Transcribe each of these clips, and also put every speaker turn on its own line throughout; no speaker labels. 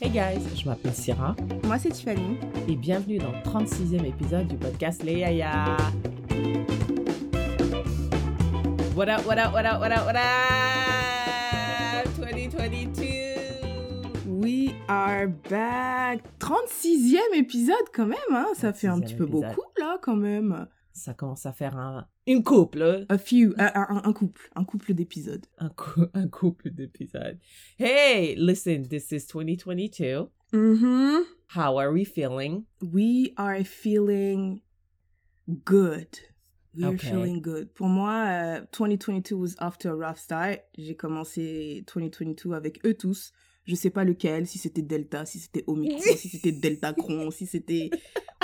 Hey guys, je m'appelle Syrah
Moi, c'est Tiffany.
et bienvenue dans le 36e épisode du podcast Les Yaya. What up, what up, what up, what up, what up? 2022
We are back. 36e épisode quand même, hein. Ça fait un
36e
petit peu
épisode.
beaucoup là quand même.
Ça commence à faire un, une couple, hein.
A few, un, un- un couple, un couple d'épisodes.
un, cou- un couple d'épisodes. Hey, listen, this is 2022.
Mhm.
How are we feeling?
We are feeling good. We are feeling good. Pour moi, euh, 2022 was off to a rough start. J'ai commencé 2022 avec eux tous. Je sais pas lequel, si c'était Delta, si c'était Omicron, si c'était Deltacron, si c'était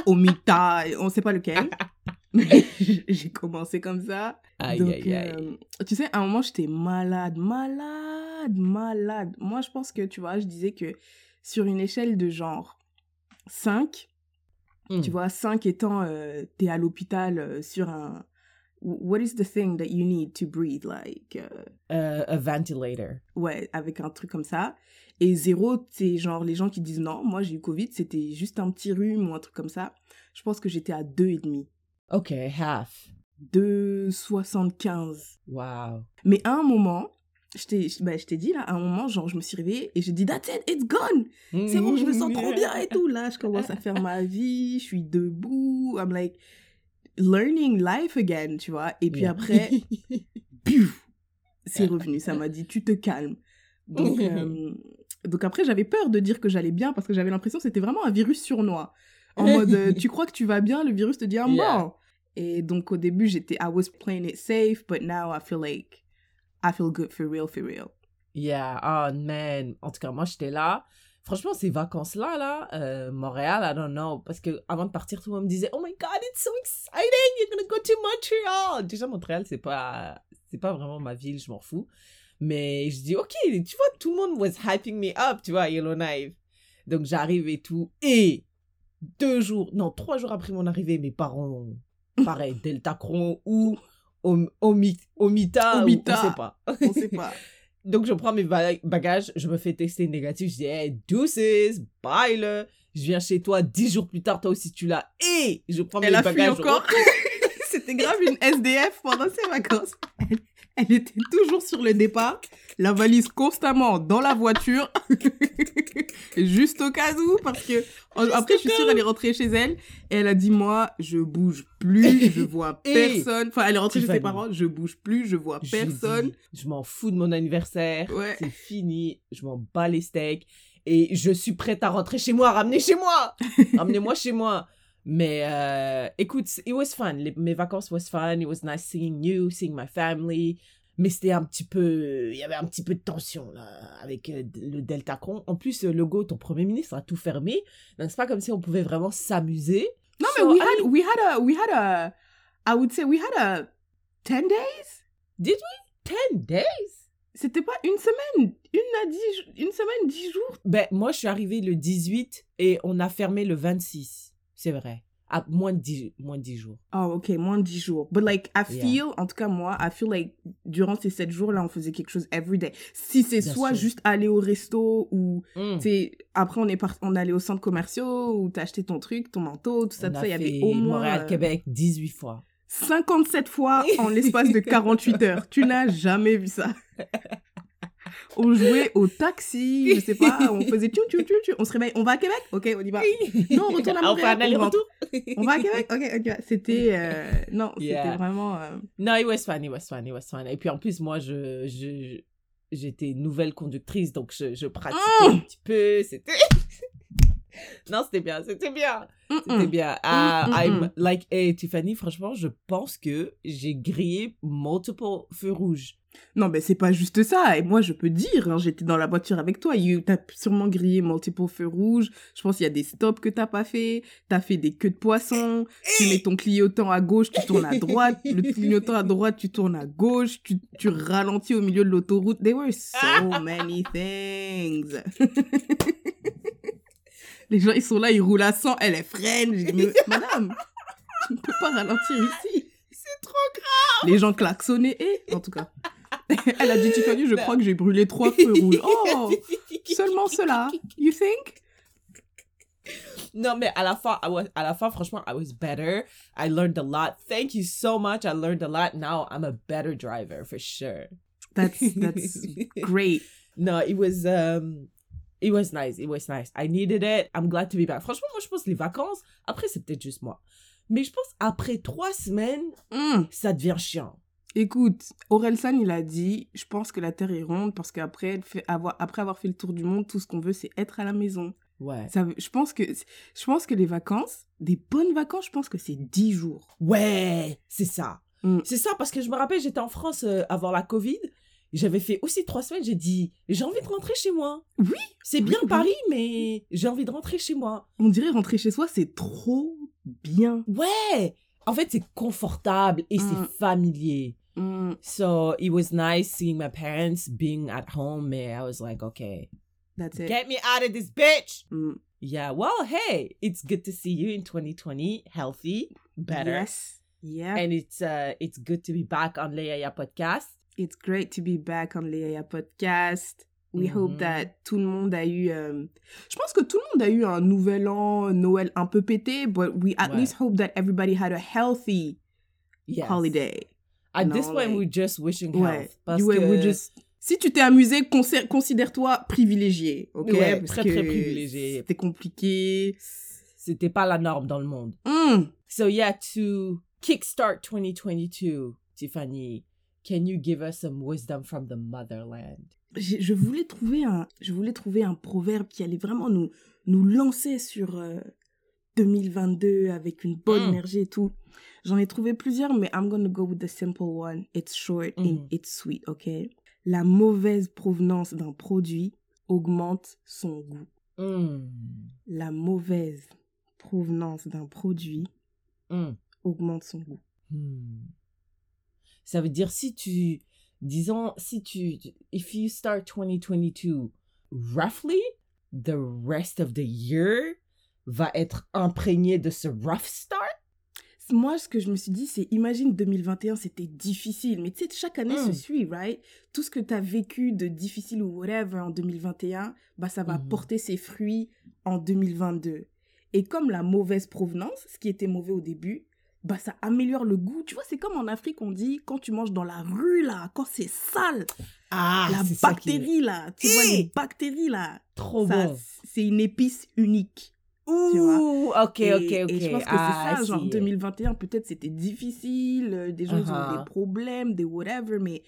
Omita, on sait pas lequel. J'ai commencé comme ça.
Aïe,
Donc,
aïe, aïe.
euh, tu sais, à un moment, j'étais malade, malade, malade. Moi, je pense que, tu vois, je disais que sur une échelle de genre 5,
Mm.
tu vois, 5 étant, euh, t'es à l'hôpital euh, sur un... What is the thing that you need to breathe, like... euh,
Uh, a ventilator.
ouais, avec un truc comme ça. Et 0, c'est genre les gens qui disent non, moi j'ai eu Covid, c'était juste un petit rhume ou un truc comme ça. Je pense que j'étais à 2,5.
Ok, half.
2,75.
Wow.
Mais à un moment, je t'ai bah, dit là, à un moment, genre, je me suis réveillée et j'ai dit, that's it, it's gone! C'est bon, je me sens trop bien et tout. Là, je commence à faire ma vie, je suis debout, I'm like, learning life again, tu vois. Et puis
Yeah.
après, c'est revenu. Ça m'a dit, tu te calmes. Donc, euh, donc après, j'avais peur de dire que j'allais bien parce que j'avais l'impression que c'était vraiment un virus surnois. En mode, euh, tu crois que tu vas bien, le virus te dit un
Yeah.
bon. Et donc au début, j'étais, I was playing it safe, but now I feel like, I feel good for real, for real.
Yeah, oh man. En tout cas, moi, j'étais là. Franchement, ces vacances-là, là, euh, Montréal, I don't know. Parce que avant de partir, tout le monde me disait, oh my god, it's so exciting, you're gonna go to Montreal. Déjà, Montréal, c'est pas, c'est pas vraiment ma ville, je m'en fous. Mais je dis, ok, tu vois, tout le monde was hyping me up, tu vois, Yellowknife. Donc, j'arrive et tout. Et deux jours, non, trois jours après mon arrivée, mes parents, pareil, Deltacron ou Om- Omi- Omita, ou-
Omita.
on sait pas.
On sait pas.
Donc, je prends mes ba- bagages, je me fais tester négatif. Je dis, hey, deuces, bye le. Je viens chez toi dix jours plus tard, toi aussi tu l'as. Et je prends
Elle
mes
a fui
bagages. je
encore. C'était grave une SDF pendant ses vacances. Elle, était toujours sur le départ, la valise constamment dans la voiture, juste au cas où, parce que après, je suis sûre, elle est rentrée chez elle et elle a dit Moi, je bouge plus, je vois personne. Enfin, elle est rentrée chez ses parents, je bouge plus, je vois personne.
Je m'en fous de mon anniversaire.
Ouais.
C'est fini. Je m'en bats les steaks. Et je suis prête à rentrer chez moi. Ramenez chez moi. Ramenez-moi chez moi. Mais euh, écoute, it was fun. Les- mes vacances was fun. It was nice seeing you, seeing my family. Mais c'était un petit peu, il y avait un petit peu de tension là avec euh, le Deltacron. En plus, euh, le go, ton premier ministre a tout fermé. Donc c'est pas comme si on pouvait vraiment s'amuser.
Non,
So,
mais we
I
had,
mean,
we had a, we had a, I would say we had a 10 days?
did we? 10 days?
C'était pas une semaine, une à dix, une semaine, dix jours?
Ben moi je suis arrivée le 18 et on a fermé le 26. C'est vrai. À moins de 10, moins de 10 jours.
Oh, ok, moins de 10 jours. But like, I
Yeah.
feel, en tout cas moi, I feel like durant ces 7 jours-là, on faisait quelque chose every day. Si c'est soit
sûr.
juste aller au resto ou,
Mm.
tu après on est part... on allait au centre commerciaux ou t'as acheté ton truc, ton manteau, tout ça,
On
tout ça. Il y avait au moins
Montréal,
euh,
Québec 18 fois.
57 fois en l'espace de 48 heures. Tu n'as jamais vu ça. On jouait au taxi, je sais pas, on faisait tchou tchou tchou tchou. On se réveille, on va à Québec? Ok, on y va. Non, on retourne à
Ah, on
Montréal,
un aller-retour?
On va à Québec? Ok, ok. C'était, euh, non,
Yeah.
c'était vraiment... euh,
Non, it was fun, it was fun, it was fun. Et puis en plus, moi, je, je, j'étais nouvelle conductrice, donc je, je pratiquais
Mm.
un petit peu. C'était. non, c'était bien, c'était bien. C'était bien. Ah,
Mm,
I'm like, hey, Tiffany, franchement, je pense que j'ai grillé multiple feux rouges.
Non, mais c'est pas juste ça. Et moi, je peux dire, hein, j'étais dans la voiture avec toi. T'as sûrement grillé multiple feux rouges. Je pense qu'il y a des stops que t'as pas fait. T'as fait des queues de poisson. Tu mets ton clignotant à gauche, tu tournes à droite. Le clignotant à droite, tu tournes à gauche. Tu, tu ralentis au milieu de l'autoroute. There were so many things. Les gens, ils sont là, ils roulent à 100. Elle est freine. J'ai dit, mais madame, tu ne peux pas ralentir ici.
C'est trop grave.
Les gens klaxonnaient. Et, en tout cas. Elle a dit, Tiffany, je crois que j'ai brûlé trois feux rouges. Oh Seulement cela. You think?
Non, mais à la fin, I was, à la fin, franchement, I was better. I learned a lot. Thank you so much. I learned a lot. Now I'm a better driver for sure.
That's that's great.
No, it was um it was nice. It was nice. I needed it. I'm glad to be back. Franchement, moi je pense les vacances, après c'est peut-être juste moi. Mais je pense après trois semaines,
Mm.
ça devient chiant.
Écoute, Orelsan, il a dit, je pense que la Terre est ronde parce qu'après avoir, après avoir fait le tour du monde, tout ce qu'on veut, c'est être à la maison.
Ouais.
Ça, je, pense que, je pense que les vacances, des bonnes vacances, je pense que c'est 10 jours.
Ouais, c'est ça.
Mm.
C'est ça parce que je me rappelle, j'étais en France euh, avant la Covid. J'avais fait aussi trois semaines. J'ai dit, j'ai envie de rentrer chez moi.
Oui,
C'est bien
oui.
Paris, mais j'ai envie de rentrer chez moi.
On dirait rentrer chez soi, c'est trop bien.
Ouais. En fait, c'est confortable et
Mm.
c'est familier.
Mm,
So it was nice seeing my parents being at home. Mais I was like, okay,
that's it.
get me out of this bitch.
Mm,
Yeah. Well, hey, it's good to see you in 2020, healthy, better,
Yes. Yeah.
and it's uh, it's good to be back on Leia podcast.
It's great to be back on Léa Podcast. We hope
Mhm.
that tout le monde a eu. euh, Je pense que tout le monde a eu un nouvel an, Noël un peu pété, but we at
Ouais.
least hope that everybody had a healthy
Yes.
holiday.
At
No,
this point,
like-
we're just wishing
Ouais.
health. Parce
You were-
que
we just- Si tu t'es amusé, considère-toi privilégié, ok?
Ouais,
Parce
très,
que
très privilégié.
C'était compliqué.
c'était pas la norme dans le monde.
Mm.
So yeah, to kickstart 2022, Tiffany, can you give us some wisdom from the motherland?
Je voulais trouver un je voulais trouver un proverbe qui allait vraiment nous nous lancer sur euh, 2022 avec une bonne
Mm.
énergie et tout j'en ai trouvé plusieurs mais I'm gonna go with the simple one it's short and
Mhm.
it's sweet ok? La mauvaise provenance d'un produit augmente son goût
Mm.
la mauvaise provenance d'un produit
Mm.
augmente son goût
Hmm. Ça veut dire si tu, disons, si tu, if you start 2022 roughly, the rest of the year va être imprégné de ce rough start.
Moi, ce que je me suis dit, c'est imagine 2021, c'était difficile. Mais tu sais, chaque année se suit, right? Tout ce que tu as vécu de difficile ou whatever en 2021, bah, ça va
Mhm.
porter ses fruits en 2022. Et comme la mauvaise provenance, ce qui était mauvais au début, bah, ça améliore le goût. Tu vois, c'est comme en Afrique, on dit, quand tu manges dans la rue, là, quand c'est sale,
Ah,
la
qui
bactérie, là, tu vois, les bactéries, là,
trop
ça,
bon.
c'est une épice unique.
Ouh, ok,
Et-
ok, ok.
Et je pense que
Ah,
c'est ça, genre
I see.
2021, peut-être c'était difficile, euh, des gens ils ont eu
Uh-huh.
des problèmes, des whatever, mais,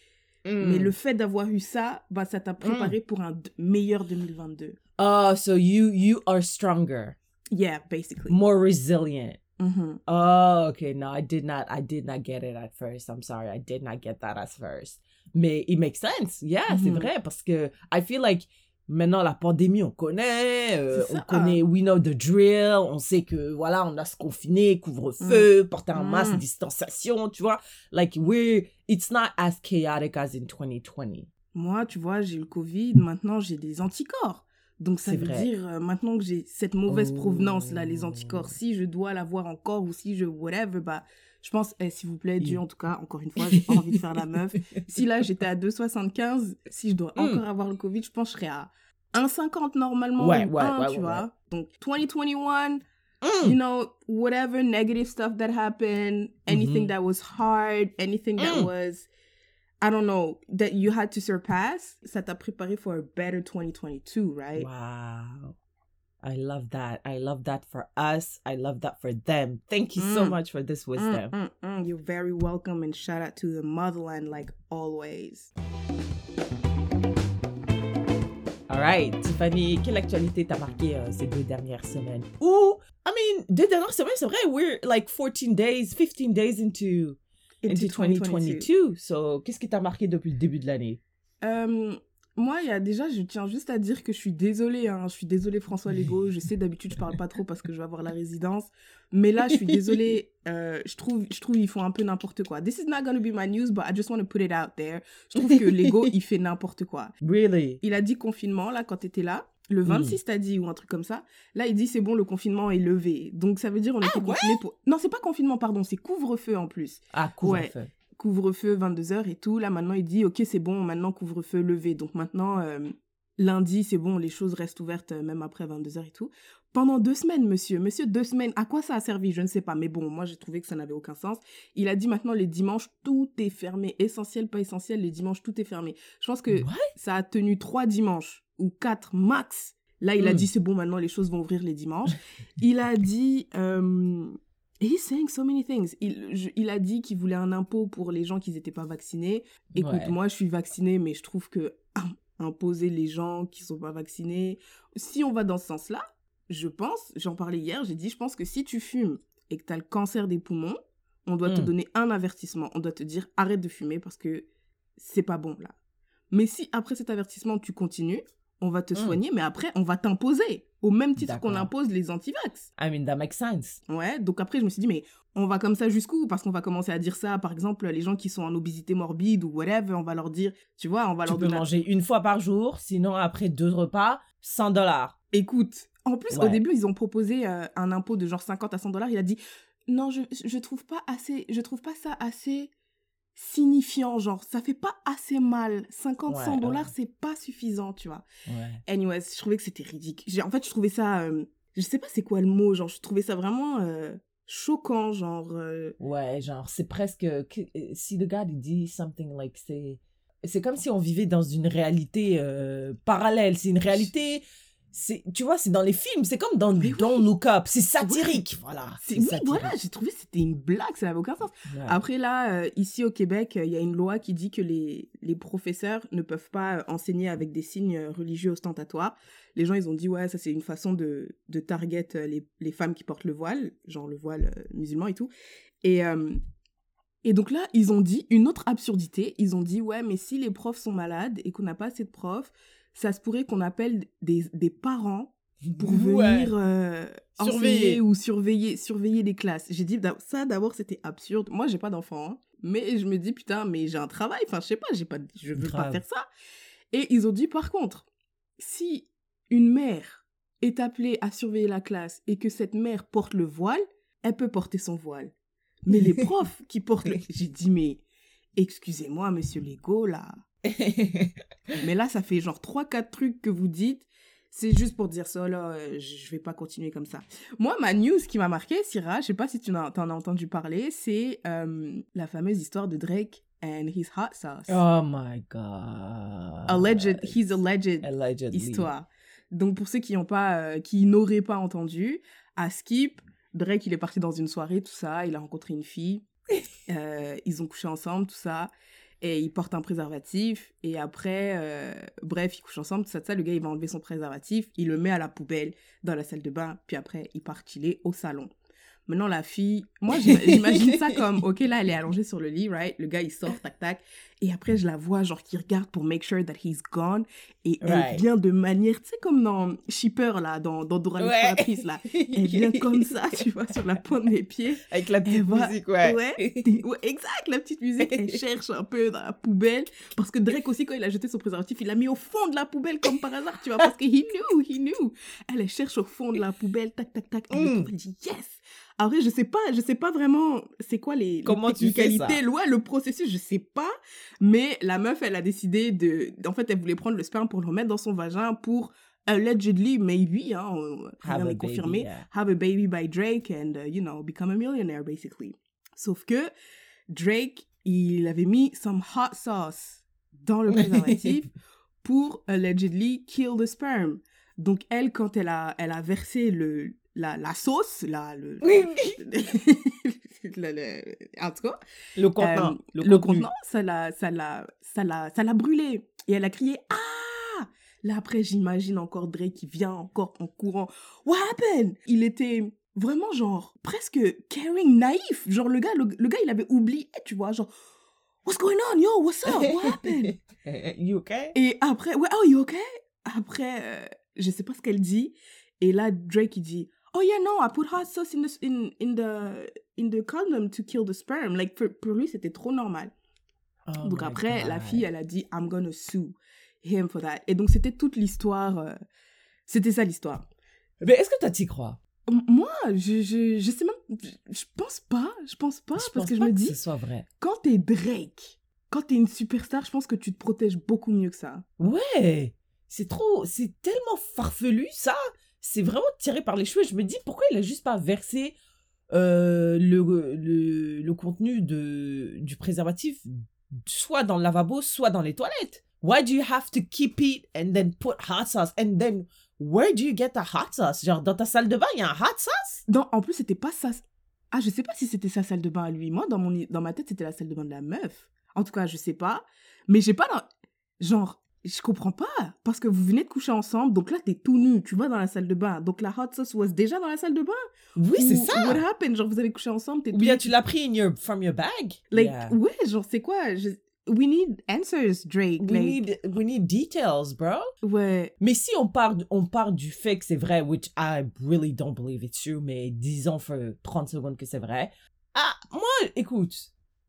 Mm.
mais le fait d'avoir eu ça, bah, ça t'a préparé pour un meilleur 2022.
Oh, so you you are stronger,
Yeah, basically.
more resilient.
Mhm.
Oh, okay. No, I did not. I did not get it at first. I'm sorry. I did not get that at first. Mais it makes sense. Yeah, c'est
Mhm.
vrai parce que I feel like maintenant la pandémie, on connaît, euh, on connaît, we know the drill. On sait que voilà, on a se confiner, couvre-feu, porter un masque,
Mm.
distanciation, tu vois. Like we're, it's not as chaotic as in 2020.
Moi, tu vois, j'ai eu le Covid, maintenant j'ai des anticorps. Donc ça veut
vrai.
dire, euh, maintenant que j'ai cette mauvaise
Oh.
provenance, là, les anticorps, si je dois l'avoir encore ou si je whatever, bah, je pense, eh, s'il vous plaît, Dieu,
Mm.
en tout cas, encore une fois, j'ai pas envie de faire la meuf. Si là, j'étais à 2,75, si je dois
Mm.
encore avoir le Covid, je pense que je serais à 1,50 normalement,
Ouais,
ou
ouais,
1,
ouais,
tu vois. Donc, 2021,
Mm.
you know, whatever negative stuff that happened, anything
Mhm.
that was hard, anything that was, I don't know, that you had to surpass, ça t'a préparé for a better 2022, right?
Wow. I love that. I love that for us. I love that for them. Thank you so
Mm.
much for this
Mm,
wisdom.
mm, mm. You're very welcome and shout out to the motherland like always.
All right, Tiffany, quelle actualité t'a marqué euh, ces deux dernières semaines? Ou, I mean, deux dernières semaines, c'est vrai, we're like 14 days, 15 days into, into 2022. So, qu'est-ce qui t'a marqué depuis le début de l'année?
Euh, moi, il y a déjà, je tiens juste à dire que je suis désolée, hein, je suis désolée François Lego, je sais d'habitude je parle pas trop parce que je vais avoir la résidence, mais là je suis désolée, euh, je trouve, je trouve ils font un peu n'importe quoi. This is not gonna be my news, but I just want to put it out there. Je trouve que Lego il fait n'importe quoi.
Really?
Il a dit confinement là quand t'étais là. Le 26, t'as dit, ou un truc comme ça. Là, il dit, c'est bon, le confinement est levé. Donc, ça veut dire, on était
ouais
confinés pour... Non, c'est pas confinement, pardon, c'est couvre-feu en plus
Ah, couvre-feu.
Couvre-feu 22h et tout. Là, maintenant, il dit, ok, c'est bon, maintenant, couvre-feu levé. Donc maintenant, euh, Lundi, c'est bon, les choses restent ouvertes euh, même après 22h et tout. Pendant deux semaines, monsieur, monsieur, deux semaines, à quoi ça a servi? Je ne sais pas, mais bon, moi j'ai trouvé que ça n'avait aucun sens. Il a dit maintenant les dimanches, tout est fermé, essentiel, pas essentiel, les dimanches, tout est fermé. Je pense que
What?
ça a tenu trois dimanches ou quatre max. Là, il a
Hmm.
dit c'est bon, maintenant les choses vont ouvrir les dimanches. il a dit. Euh, he's saying so many things. Il, je- il a dit qu'il voulait un impôt pour les gens qui n'étaient pas vaccinés. Écoute,
Ouais.
moi, je suis vaccinée, mais je trouve que im- imposer les gens qui sont pas vaccinés, si on va dans ce sens-là, je pense, j'en parlais hier, j'ai dit, je pense que si tu fumes et que tu as le cancer des poumons, on doit te
Mm.
donner un avertissement. On doit te dire arrête de fumer parce que c'est pas bon là. Mais si après cet avertissement tu continues, on va te
Mm.
soigner, mais après on va t'imposer au même titre qu'on impose les antivax.
I mean, that makes sense.
Ouais, donc après je me suis dit mais on va comme ça jusqu'où? Parce qu'on va commencer à dire ça, par exemple les gens qui sont en obésité morbide ou whatever, on va leur dire, tu vois, on va
Tu
leur
peux
donner.
manger une fois par jour, sinon après deux repas, 100 dollars.
Écoute, en plus au début ils ont proposé euh, un impôt de genre 50 à 100 dollars. Il a dit non, je je trouve pas assez, je trouve pas ça assez signifiant, genre ça fait pas assez mal. 50
Ouais,
100 dollars
ouais.
c'est pas suffisant, tu vois.
Ouais.
Anyways, je trouvais que c'était ridicule. J'ai- En fait, je trouvais ça, euh, je sais pas c'est quoi le mot, genre je trouvais ça vraiment euh, choquant, genre. euh,
Ouais, genre, c'est presque. que- Si le gars dit something like. C'est c'est comme si on vivait dans une réalité parallèle. C'est une réalité. C'est Tu vois, c'est dans les films. C'est comme dans
Mais
Don't Look Up. C'est satirique. Voilà.
c'est oui,
satirique.
voilà, j'ai trouvé que c'était une blague, ça n'avait aucun sens. Après là, euh, ici au Québec, euh, il y a une loi qui dit que les, les professeurs ne peuvent pas euh, enseigner avec des signes euh, religieux ostentatoires. Les gens, ils ont dit, ouais, ça c'est une façon de, de target les, les femmes qui portent le voile, genre le voile euh, musulman et tout. Et, et donc là, ils ont dit une autre absurdité. Ils ont dit, ouais, mais si les profs sont malades et qu'on n'a pas assez de profs, ça se pourrait qu'on appelle des, des parents pour
Ouais.
venir euh,
Surveiller.
enseigner ou surveiller, surveiller les classes. J'ai dit, ça d'abord, c'était absurde. Moi, j'ai pas d'enfant, hein. mais je me dis, putain, mais j'ai un travail. Enfin, je sais pas, j'ai pas, je veux pas faire ça. Et ils ont dit, par contre, si une mère est appelée à surveiller la classe et que cette mère porte le voile, elle peut porter son voile. Mais les profs qui portent le... J'ai dit, mais excusez-moi, monsieur Lego, là. Mais là, ça fait genre 3-4 trucs que vous dites. C'est juste pour dire ça, là, euh, je vais pas continuer comme ça. Moi, ma news qui m'a marqué, Syrah, je sais pas si tu en as, t'en as entendu parler, c'est euh, la fameuse histoire de Drake and his hot sauce.
Oh my god.
alleged, his alleged
Allegedly.
histoire. Donc, pour ceux qui n'ont pas, euh, qui n'auraient pas entendu, à Skip, Drake, il est parti dans une soirée, tout ça, il a rencontré une fille, euh, ils ont couché ensemble, tout ça, et il porte un préservatif, et après, euh, bref, ils couchent ensemble, tout ça, ça, le gars, il va enlever son préservatif, il le met à la poubelle dans la salle de bain, puis après, il part chiller au salon. Maintenant, la fille, moi, j'ima- j'imagine ça comme, ok, là, elle est allongée sur le lit, right? Le gars, il sort, tac, tac. Et après, je la vois, genre, qui regarde pour make sure that he's gone. Et elle
Right.
vient de manière, tu sais, comme dans Shipper, là, dans, dans Dora l'exploratrice, là. Elle vient comme ça, tu vois, sur la pointe des pieds.
Avec la petite
Elle va-
musique, ouais.
Ouais, ouais, exact, la petite musique, elle cherche un peu dans la poubelle. Parce que Drake aussi, quand il a jeté son préservatif, il l'a mis au fond de la poubelle comme par hasard, tu vois, parce que he knew, he knew. Elle, elle cherche au fond de la poubelle, tac, tac, tac. Elle le
Mm.
elle dit yes. Après, je sais pas, je sais pas vraiment c'est quoi les, les
Comment tu fais ça?
ouais, le processus, je sais pas. Mais la meuf, elle a décidé de, en fait, elle voulait prendre le sperme pour le remettre dans son vagin pour allegedly, maybe, hein, on- rien
Have a
n'est
baby,
confirmé,
yeah.
have a baby by Drake and, uh, you know, become a millionaire, basically. Sauf que Drake, il avait mis some hot sauce dans le préservatif pour allegedly kill the sperm. Donc, elle, quand elle a, elle a versé le, la, la sauce, la, le, le- le- en tout cas,
Le contenant.
euh,
le
le
contenu.
contenant, ça l'a, ça l'a, ça l'a, ça l'a brûlé. Et elle a crié ah. Là après, j'imagine encore Drake qui vient encore en courant. What happened? Il était vraiment genre presque caring, naïf. Genre le gars, le, le gars, il avait oublié, tu vois, genre What's going on, yo? What's up? What happened?
you okay?
Et après, ouais, oh, you okay? Après, euh, je sais pas ce qu'elle dit. Et là, Drake, il dit, oh yeah, no, I put hot sauce in the, in, in the, in the condom to kill the sperm. Like, for- pour lui, c'était trop normal.
Oh
donc après, la fille, elle a dit, I'm gonna sue him for that. Et donc, c'était toute l'histoire. euh, c'était ça l'histoire.
Mais est-ce que toi t'y crois?
Moi, je, je, je sais même, je, je pense pas, je pense pas,
je
parce
pense
que je
pas
me
que
dis,
ce soit vrai.
quand t'es Drake, quand t'es une superstar, je pense que tu te protèges beaucoup mieux que ça.
Ouais! c'est trop, c'est tellement farfelu, ça. C'est vraiment tiré par les cheveux. Je me dis, pourquoi il a juste pas versé euh, le, le, le contenu de, du préservatif soit dans le lavabo, soit dans les toilettes? Why do you have to keep it and then put hot sauce? And then, where do you get the hot sauce? Genre, dans ta salle de bain, il y a un hot sauce?
Non, en plus, c'était pas ça. Ah, je sais pas si c'était sa salle de bain à lui. Moi, dans, mon, dans ma tête, c'était la salle de bain de la meuf. En tout cas, je sais pas. Mais j'ai pas. Genre, je comprends pas. Parce que vous venez de coucher ensemble, donc là, t'es tout nu, tu vas dans la salle de bain. Donc la hot sauce was déjà dans la salle de bain?
Oui, c'est ça.
What happened? Genre, vous avez couché ensemble, t'es
Ou bien tu l'as pris in your, from your bag?
Like,
Yeah.
ouais, genre, c'est quoi? Je- We need answers, Drake.
We
like,
need, we need details, bro.
Ouais.
Mais si on part, on part du fait que c'est vrai, which I really don't believe it's true, mais disons for 30 secondes que c'est vrai. Ah, moi, écoute,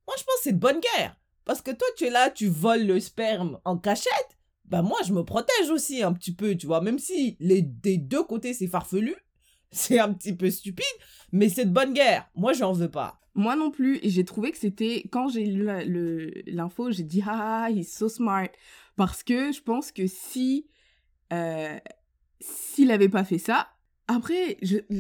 moi je pense que c'est de bonne guerre. Parce que toi, tu es là, tu voles le sperme en cachette. Bah moi, je me protège aussi un petit peu, tu vois. Même si les, des deux côtés, c'est farfelu, c'est un petit peu stupide, mais c'est de bonne guerre. Moi, j'en veux pas.
Moi non plus. Et j'ai trouvé que c'était. Quand j'ai lu l'info, j'ai dit Ah, he's so smart. Parce que je pense que si. euh, S'il avait pas fait ça. Après,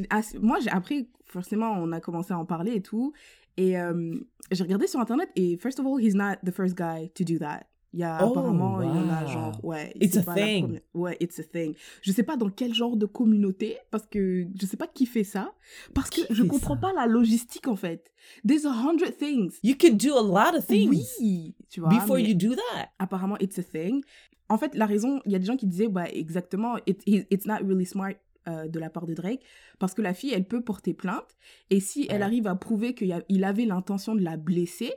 as- moi, j'ai après, forcément, on a commencé à en parler et tout. Et euh, j'ai regardé sur internet et, first of all, he's not the first guy to do that. Il y a
Oh,
apparemment, il y en a genre, ouais.
It's
c'est
a
pas la
thing.
première- Ouais, it's a thing. Je sais pas dans quel genre de communauté, parce que je sais pas qui fait ça. Parce que je comprends
ça?
pas la logistique en fait. There's a hundred things.
You can do a lot of things
Oui, tu vois.
before you do that.
Apparemment, it's a thing. En fait, la raison, il y a des gens qui disaient, bah, exactement, it- it's not really smart euh, de la part de Drake, parce que la fille, elle peut porter plainte, et si elle arrive à prouver qu'il avait l'intention de la blesser,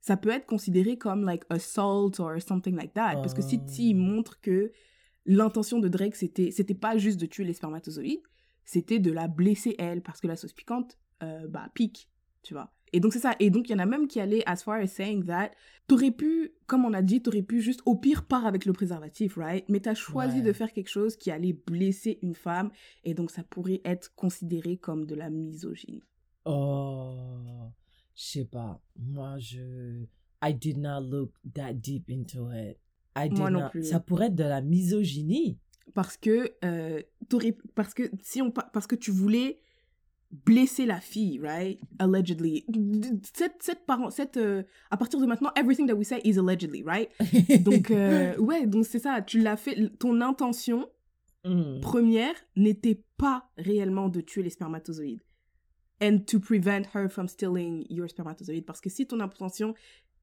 ça peut être considéré comme, like, assault or something like that. Parce que si,
Oh.
s'il montre que l'intention de Drake, c'était, c'était pas juste de tuer les spermatozoïdes, c'était de la blesser elle, parce que la sauce piquante, euh, bah, pique, tu vois. Et donc, c'est ça. Et donc, il y en a même qui allaient as far as saying that t'aurais pu, comme on a dit, t'aurais pu juste, au pire, part avec le préservatif, right? Mais t'as choisi
Ouais.
de faire quelque chose qui allait blesser une femme, et donc ça pourrait être considéré comme de la misogynie.
Oh, je sais pas. Moi, je. I did not look that deep into it. I did
Moi non
not-
plus.
Ça pourrait être de la misogynie.
Parce que, euh, parce que si on, pa- parce que tu voulais blesser la fille, right? Allegedly. Cette, cette parent, cette, euh, à partir de maintenant, everything that we say is allegedly, right? Donc, euh, ouais, donc c'est ça. Tu l'as fait, ton intention,
Hmm.
première n'était pas réellement de tuer les spermatozoïdes. And to prevent her from stealing your spermatozoïdes. Parce que si ton intention.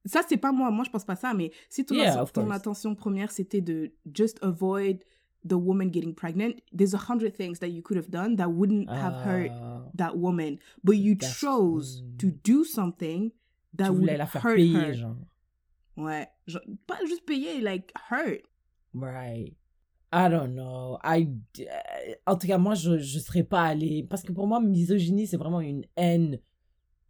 Ça, c'est pas moi. Moi, je pense pas ça. Mais si ton,
Yeah,
ton intention première, c'était de just avoid the woman getting pregnant, there's a hundred things that you could have done that wouldn't have hurt
Ah,
that woman. But you chose to do something that would
la faire
hurt
payer,
her.
genre.
Ouais. Genre, pas juste payer, like, hurt.
Right. I don't know. I, euh, en tout cas, moi, je ne serais pas allée. Parce que pour moi, misogynie, c'est vraiment une haine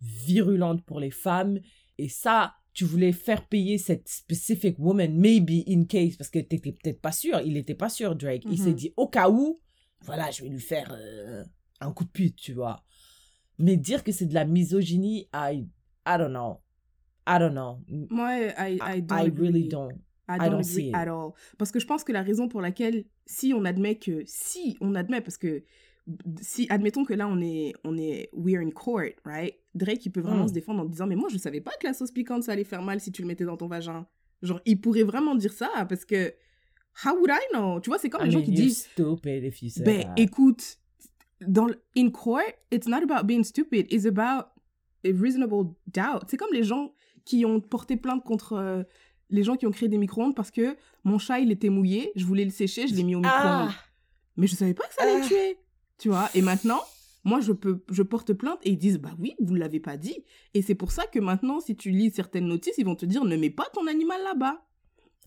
virulente pour les femmes. Et ça, tu voulais faire payer cette specific woman, maybe in case, parce que tu n'étais peut-être pas sûr. Il n'était pas sûr, Drake. Il s'est
Mhm.
dit, au cas où, voilà, je vais lui faire euh, un coup de pute, tu vois. Mais dire que c'est de la misogynie, I, I don't know. I don't know.
Moi, I, I, don't
I really
agree.
don't.
I
I
don't,
don't see
at all. Parce que je pense que la raison pour laquelle, si on admet que, si on admet, parce que, si, admettons que là, on est, on est, we're in court, right? Drake, il peut vraiment
Mm.
se défendre en disant, mais moi, je savais pas que la sauce piquante, ça allait faire mal si tu le mettais dans ton vagin. Genre, il pourrait vraiment dire ça, parce que, how would I know? Tu vois, c'est comme
I
les gens qui disent,
stupid if you say
ben,
that.
écoute, dans, in court, it's not about being stupid, it's about a reasonable doubt. C'est comme les gens qui ont porté plainte contre euh, les gens qui ont créé des micro-ondes parce que mon chat, il était mouillé, je voulais le sécher, je l'ai mis au micro-ondes.
Ah,
Mais je savais pas que ça allait
Ah.
tuer. Tu vois Et maintenant, moi, je, peux, je porte plainte et ils disent, bah oui, vous l'avez pas dit. Et c'est pour ça que maintenant, si tu lis certaines notices, ils vont te dire, ne mets pas ton animal là-bas.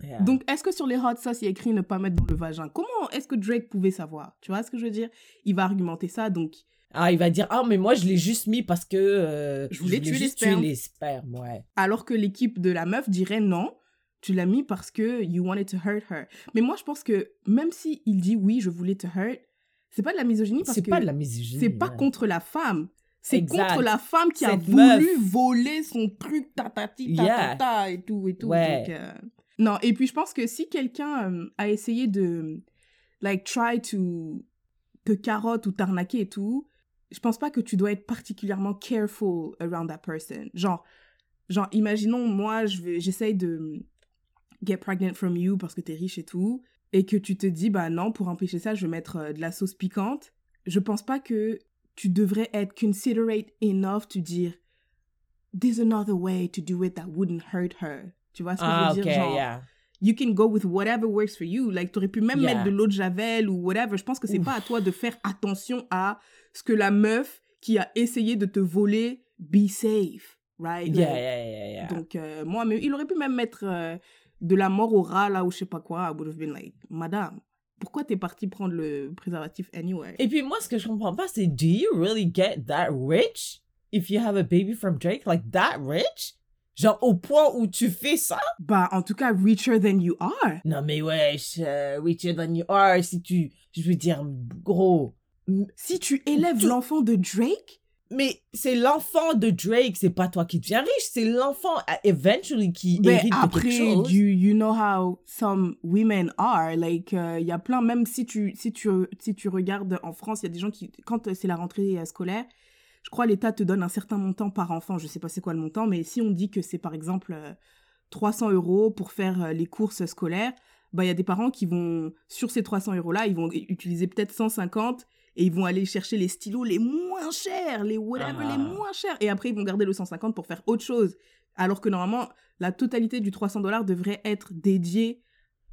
yeah.
Donc, est-ce que sur les hot sauce, il y a écrit ne pas mettre dans le vagin? Comment est-ce que Drake pouvait savoir? Tu vois ce que je veux dire? Il va argumenter ça, donc
Ah, il va dire Ah, mais moi, je l'ai juste mis parce que. euh,
Je voulais tuer
juste tuer les spermes, ouais.
alors que l'équipe de la meuf dirait non, tu l'as mis parce que you wanted to hurt her. Mais moi, je pense que même si il dit oui, je voulais te hurt, c'est pas de la misogynie parce
C'est
que
pas de la misogynie.
c'est pas
ouais.
contre la femme. C'est contre la femme qui a voulu
meuf.
voler son truc tatati
Yeah.
tatata et tout et tout.
Ouais.
Donc, euh, Non, et puis je pense que si quelqu'un euh, a essayé de like, try to te carotte ou t'arnaquer et tout, je pense pas que tu dois être particulièrement careful around that person. Genre, genre imaginons, moi, je vais, j'essaye de get pregnant from you parce que t'es riche et tout, et que tu te dis, bah non, pour empêcher ça, je vais mettre euh, de la sauce piquante. Je pense pas que tu devrais être considerate enough to dire, there's another way to do it that wouldn't hurt her. Tu vois ce que
Ah,
je veux
ok,
dire? Genre,
yeah.
you can go with whatever works for you. Like, t'aurais pu même
Yeah.
mettre de l'eau de javel ou whatever. Je pense que c'est pas à toi de faire attention à ce que la meuf qui a essayé de te voler be safe, right?
Yeah,
Like,
yeah, yeah, yeah.
Donc, euh, moi, mais il aurait pu même mettre euh, de la mort au rat, là, ou je sais pas quoi. I would have been like, madame, pourquoi t'es partie prendre le préservatif anyway?
Et puis moi, ce que je comprends pas, c'est do you really get that rich if you have a baby from Drake? Like that rich? Genre au point où tu fais ça?
Bah, en tout cas, richer than you are.
Non mais wesh, euh, richer than you are, si tu... Je veux dire, gros...
Si tu élèves l'enfant de Drake,
Mais c'est l'enfant de Drake, c'est pas toi qui deviens riche, c'est l'enfant euh, eventually qui
Ben,
hérite de
après,
quelque chose.
you, you know how some women are. Like, il y a plein, même si tu, si, tu, si tu regardes en France, il y a des gens qui, quand euh, c'est la rentrée euh, scolaire, je crois l'État te donne un certain montant par enfant. Je sais pas c'est quoi le montant, mais si on dit que c'est par exemple euh, 300 euros pour faire euh, les courses scolaires, bah, il y a des parents qui vont, sur ces 300 euros-là, ils vont utiliser peut-être 150 et ils vont aller chercher les stylos les moins chers, les whatever,
Ah.
les moins chers. Et après, ils vont garder le 150 pour faire autre chose. Alors que normalement, la totalité du 300 dollars devrait être dédiée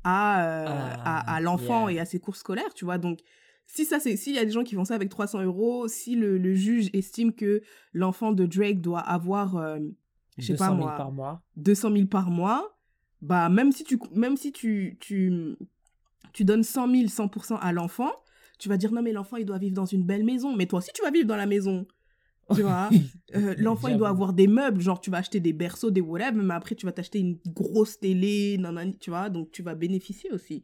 à, euh,
Ah,
à, à l'enfant
yeah.
et à ses courses scolaires, tu vois. Donc, si ça, c'est, s'il y a des gens qui font ça avec 300 euros, si le, le juge estime que l'enfant de Drake doit avoir, euh, je sais
200
pas
000
moi,
par mois.
200 000 par mois, bah, même si tu, même si tu, tu, tu donnes 100 000, 100% à l'enfant, tu vas dire non, mais l'enfant, il doit vivre dans une belle maison. Mais toi aussi, tu vas vivre dans la maison. Tu vois Euh, L'enfant, il doit avoir des meubles, genre tu vas acheter des berceaux, des whatever, mais après, tu vas t'acheter une grosse télé, nanani, tu vois, donc tu vas bénéficier aussi.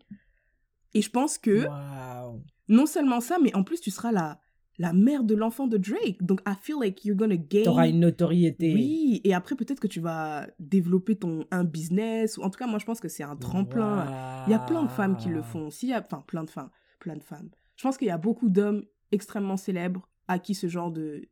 Et je pense que
Wow.
non seulement ça, mais en plus, tu seras la, la mère de l'enfant de Drake. Donc, I feel like you're gonna gain.
T'auras une notoriété.
Oui, et après, peut-être que tu vas développer ton, un business. Ou en tout cas, moi, je pense que c'est un tremplin. Il y a plein de femmes qui le font. S'il y a, enfin, plein de femmes, plein de femmes. Je pense qu'il y a beaucoup d'hommes extrêmement célèbres à qui ce genre de,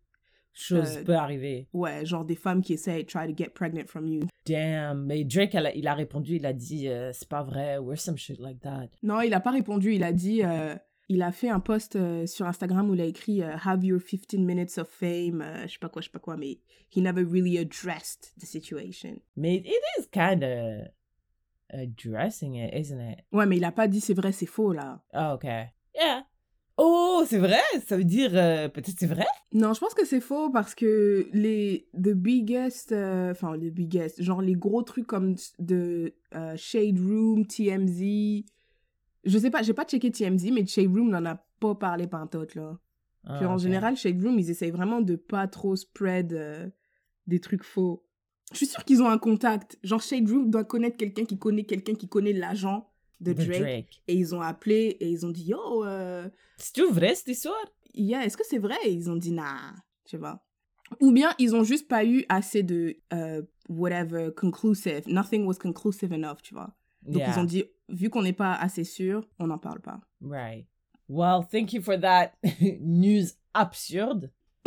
Chose
Euh,
peut arriver.
ouais, genre des femmes qui essayent try to get pregnant from you.
Damn. Mais Drake, a- il a répondu, il a dit, euh, c'est pas vrai, or some shit like that.
Non, il a pas répondu. Il a dit, euh, il a fait un post euh, sur Instagram où il a écrit Have your 15 minutes of fame, je sais pas quoi, je sais pas quoi, mais he never really addressed the situation.
Mais it is kind of addressing it, isn't it?
Ouais, mais il a pas dit c'est vrai, c'est faux là.
Ah, ok. Yeah. Oh, c'est vrai? Ça veut dire, euh, peut-être c'est vrai?
Non, je pense que c'est faux parce que les the biggest, euh, enfin les biggest, genre les gros trucs comme de euh, Shade Room, TMZ, je sais pas, j'ai pas checké TMZ, mais Shade Room n'en a pas parlé pantoute là.
Ah,
Puis en général, Shade Room, ils essayent vraiment de pas trop spread des trucs faux. Je suis sûre qu'ils ont un contact. Genre, Shade Room doit connaître quelqu'un qui connaît quelqu'un qui connaît l'agent de Drake.
Drake.
Et ils ont appelé et ils ont dit Yo, euh,
C'est-tu vrai cette histoire?
yeah, est-ce que c'est vrai? Et ils ont dit Nah, tu vois. Ou bien ils ont juste pas eu assez de euh, whatever, conclusive. Nothing was conclusive enough, tu vois. Donc
Yeah.
ils ont dit Vu qu'on n'est pas assez sûr, on n'en parle pas.
Right. Well, thank you for that news absurde.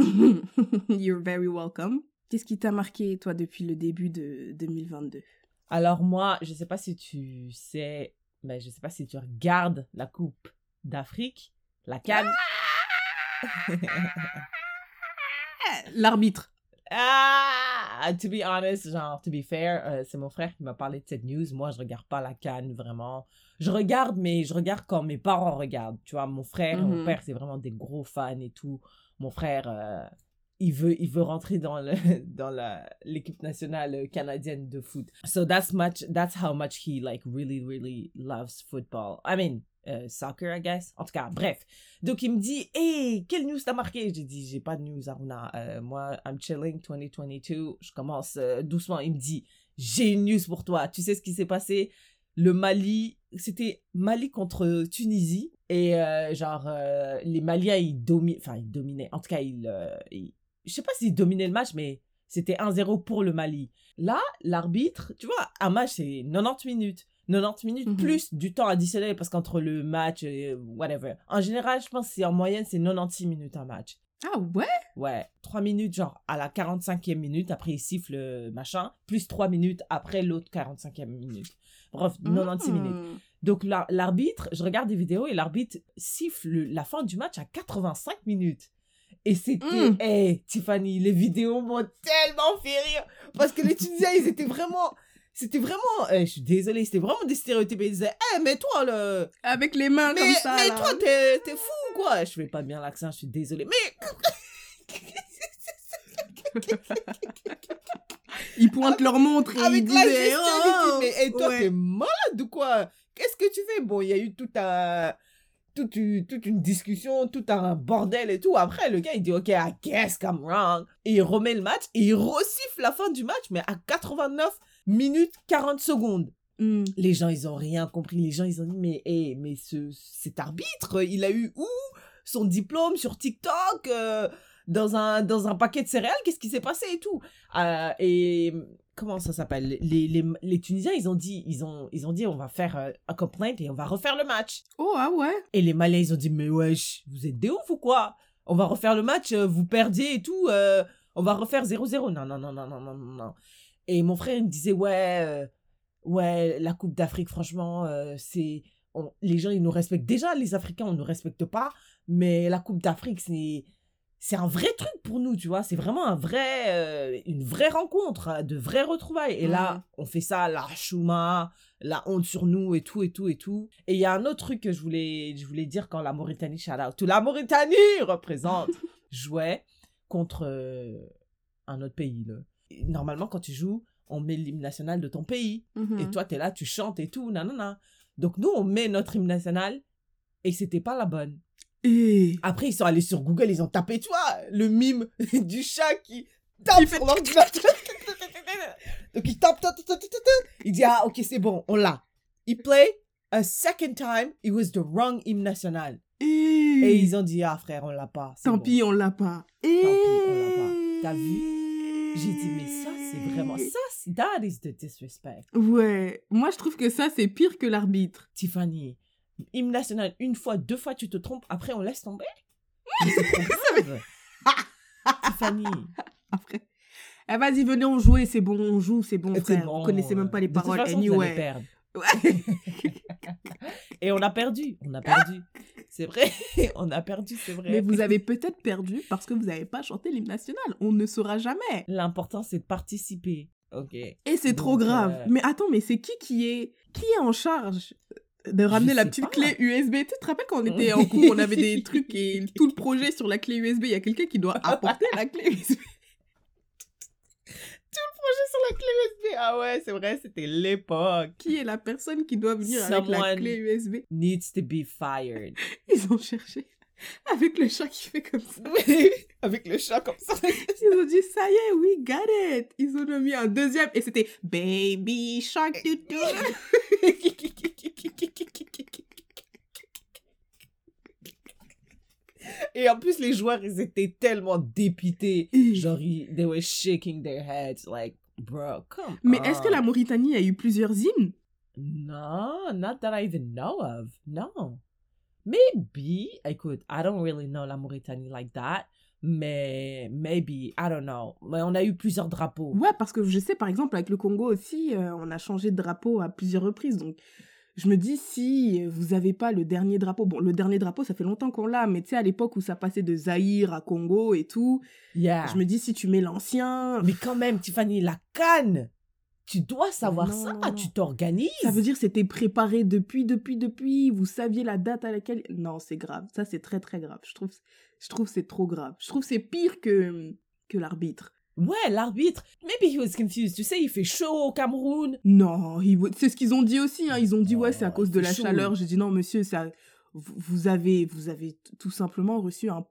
You're very welcome. Qu'est-ce qui t'a marqué, toi, depuis le début de 2022
Alors moi, je sais pas si tu sais, mais je sais pas si tu regardes la Coupe d'Afrique, la Cannes.
L'arbitre.
Ah, to be honest, genre, to be fair, euh, c'est mon frère qui m'a parlé de cette news. Moi, je regarde pas la Cannes, vraiment. Je regarde, mais je regarde quand mes parents regardent. Tu vois, mon frère mon
Mhm.
père, c'est vraiment des gros fans et tout. Mon frère, euh, il veut, il veut rentrer dans le, dans la, l'équipe nationale canadienne de foot. So that's much, that's how much he, like, really, really loves football. I mean, euh, soccer, I guess. En tout cas, bref. Donc, il me dit, hey, quelle news t'as marqué? J'ai dit, j'ai pas de news, Aruna. Euh, moi, I'm chilling 2022. Je commence euh, doucement. Il me dit, j'ai une news pour toi. Tu sais ce qui s'est passé? Le Mali, c'était Mali contre Tunisie. Et euh, genre, euh, les Maliens, ils dominaient, enfin, ils dominaient. En tout cas, euh, ils- je sais pas s'ils dominaient le match, mais c'était 1-0 pour le Mali. Là, l'arbitre, tu vois, un match, c'est 90 minutes. 90 minutes
Mhm.
plus du temps additionnel parce qu'entre le match, euh, whatever. En général, je pense que c'est en moyenne, c'est 96 minutes un match.
Ah ouais?
Ouais, 3 minutes, genre à la 45e minute, après il siffle euh, machin, plus 3 minutes après l'autre 45e minute. Bref, 96 minutes.
Hmm.
Donc la- l'arbitre, je regarde des vidéos et l'arbitre siffle le- la fin du match à 85 minutes. Et c'était,
Mm.
hey, Tiffany, les vidéos m'ont tellement fait rire. Parce que les Tunisiens, ils étaient vraiment, c'était vraiment, je suis désolée, c'était vraiment des stéréotypes. Ils disaient, eh, mais toi, le,
Avec les mains
mais,
comme ça.
mais
là.
toi, t'es, t'es fou ou quoi? Je fais pas bien l'accent, je suis désolée. Mais,
Ils pointent leur montre et ils
la gestualité,
oh,
mais hey, toi,
ouais.
t'es malade ou quoi? Qu'est-ce que tu fais? Bon, il y a eu tout un, toute, une, toute une discussion, tout un bordel et tout. Après, le gars, il dit, OK, I guess I'm wrong. Et il remet le match et il resiffle la fin du match, mais à 89 minutes 40 secondes.
Hmm.
Les gens, ils ont rien compris. Les gens, ils ont dit, mais, hey, mais ce, cet arbitre, il a eu où? Son diplôme sur TikTok euh, dans, un, dans un paquet de céréales Qu'est-ce qui s'est passé et tout Euh, Et comment ça s'appelle? Les, les, les Tunisiens, ils ont dit, ils ont, ils ont dit, on va faire euh, un complaint et on va refaire le match.
Oh, ah ouais
Et les Maliens, ils ont dit, mais wesh, vous êtes des ouf ou quoi? On va refaire le match, euh, vous perdiez et tout, euh, on va refaire 0-0. Non, non, non, non, non, non, non, non. Et mon frère, il me disait, ouais, ouais, la Coupe d'Afrique, franchement, c'est... on- les gens, ils nous respectent. Déjà, les Africains, on ne nous respecte pas, mais la Coupe d'Afrique, c'est... C'est un vrai truc pour nous, tu vois. C'est vraiment un vrai, euh, une vraie rencontre, hein, de vraies retrouvailles. Et là, on fait ça, la chouma, la honte sur nous et tout et tout et tout. Et il y a un autre truc que je voulais, je voulais dire quand la Mauritanie, shout out, la Mauritanie représente, jouait contre euh, un autre pays. Là. Normalement, quand tu joues, on met l'hymne national de ton pays.
Mhm.
Et toi, tu es là, tu chantes et tout, nanana. Donc nous, on met notre hymne national et c'était pas la bonne.
Et...
Après, ils sont allés sur Google, ils ont tapé, tu vois, le mime du chat qui tape
Il fait
sur l'ordinateur. Donc il tape, tape, tape, tape. Il dit, ah, ok, c'est bon, on l'a. Il play a second time, it was the wrong hymne national.
Et...
Et ils ont dit, ah frère, on l'a pas.
Tant
bon.
pis, on l'a pas. Et...
Tant pis, on l'a pas. T'as J'ai dit, mais ça, c'est vraiment, ça, c'est- that is the disrespect.
Ouais, moi je trouve que ça c'est pire que l'arbitre.
Tiffany, hymne national, une fois, deux fois, tu te trompes, après, on laisse tomber. C'est. Tiffany.
Après. Eh vas-y, venez, on joue, c'est bon, on joue, c'est bon, frère.
bon.
Vous connaissez même pas les
De toute
paroles,
façon, vous
anyway.
perdre.
Ouais.
Et on a perdu. On a perdu. C'est vrai. on a perdu, c'est vrai.
Mais vous avez peut-être perdu parce que vous n'avez pas chanté l'hymne national. On ne saura jamais.
L'important, c'est de participer. Ok.
Et c'est trop grave.
euh,
Mais attends, mais c'est qui qui est qui est en charge de ramener la petite
pas.
clé USB Tu te rappelles quand on était en cours, on avait des trucs et tout le projet sur la clé USB, il y a quelqu'un qui doit apporter la clé USB.
sur la clé USB. Ah ouais, c'est vrai, c'était l'époque.
Qui est la personne qui doit venir avec la
Someone-
clé USB
Needs to be fired.
Ils ont cherché avec le chat qui fait comme ça.
Avec le chat comme ça.
Ils ont dit ça y est, we got it. Ils ont mis un deuxième et c'était Baby Shark doo doo.
Et en plus, les joueurs, ils étaient tellement dépités.
Et-
Genre, ils, they were shaking their heads. Like, bro, come
Mais est-ce que la Mauritanie a eu plusieurs hymnes?
No, not that I even know of. No. Maybe. Écoute, I don't really know la Mauritanie like that. Mais maybe, I don't know. Mais on a eu plusieurs drapeaux.
Ouais, parce que je sais, par exemple, avec le Congo aussi, euh, on a changé de drapeau à plusieurs reprises. Donc, je me dis, si vous avez pas le dernier drapeau, bon, le dernier drapeau, ça fait longtemps qu'on l'a, mais tu sais, à l'époque où ça passait de Zaïre à Congo et tout,
Yeah.
je me dis, si tu mets l'ancien,
Mais quand même, Tiffany, la canne, tu dois savoir
Non,
ça.
non.
Tu t'organises.
ça veut dire c'était préparé depuis, depuis, depuis, vous saviez la date à laquelle... Non, c'est grave. Ça, c'est très, très grave. Je trouve, je trouve c'est trop grave. Je trouve c'est pire que, que l'arbitre.
Ouais, l'arbitre. Maybe he was confused. Tu sais, il fait chaud au Cameroun.
Non, c'est ce qu'ils ont dit aussi. hein. Ils ont dit, ouais, c'est à
Oh,
cause de la
chaud.
chaleur. J'ai dit, non, monsieur, ça, vous avez, vous avez tout simplement reçu un,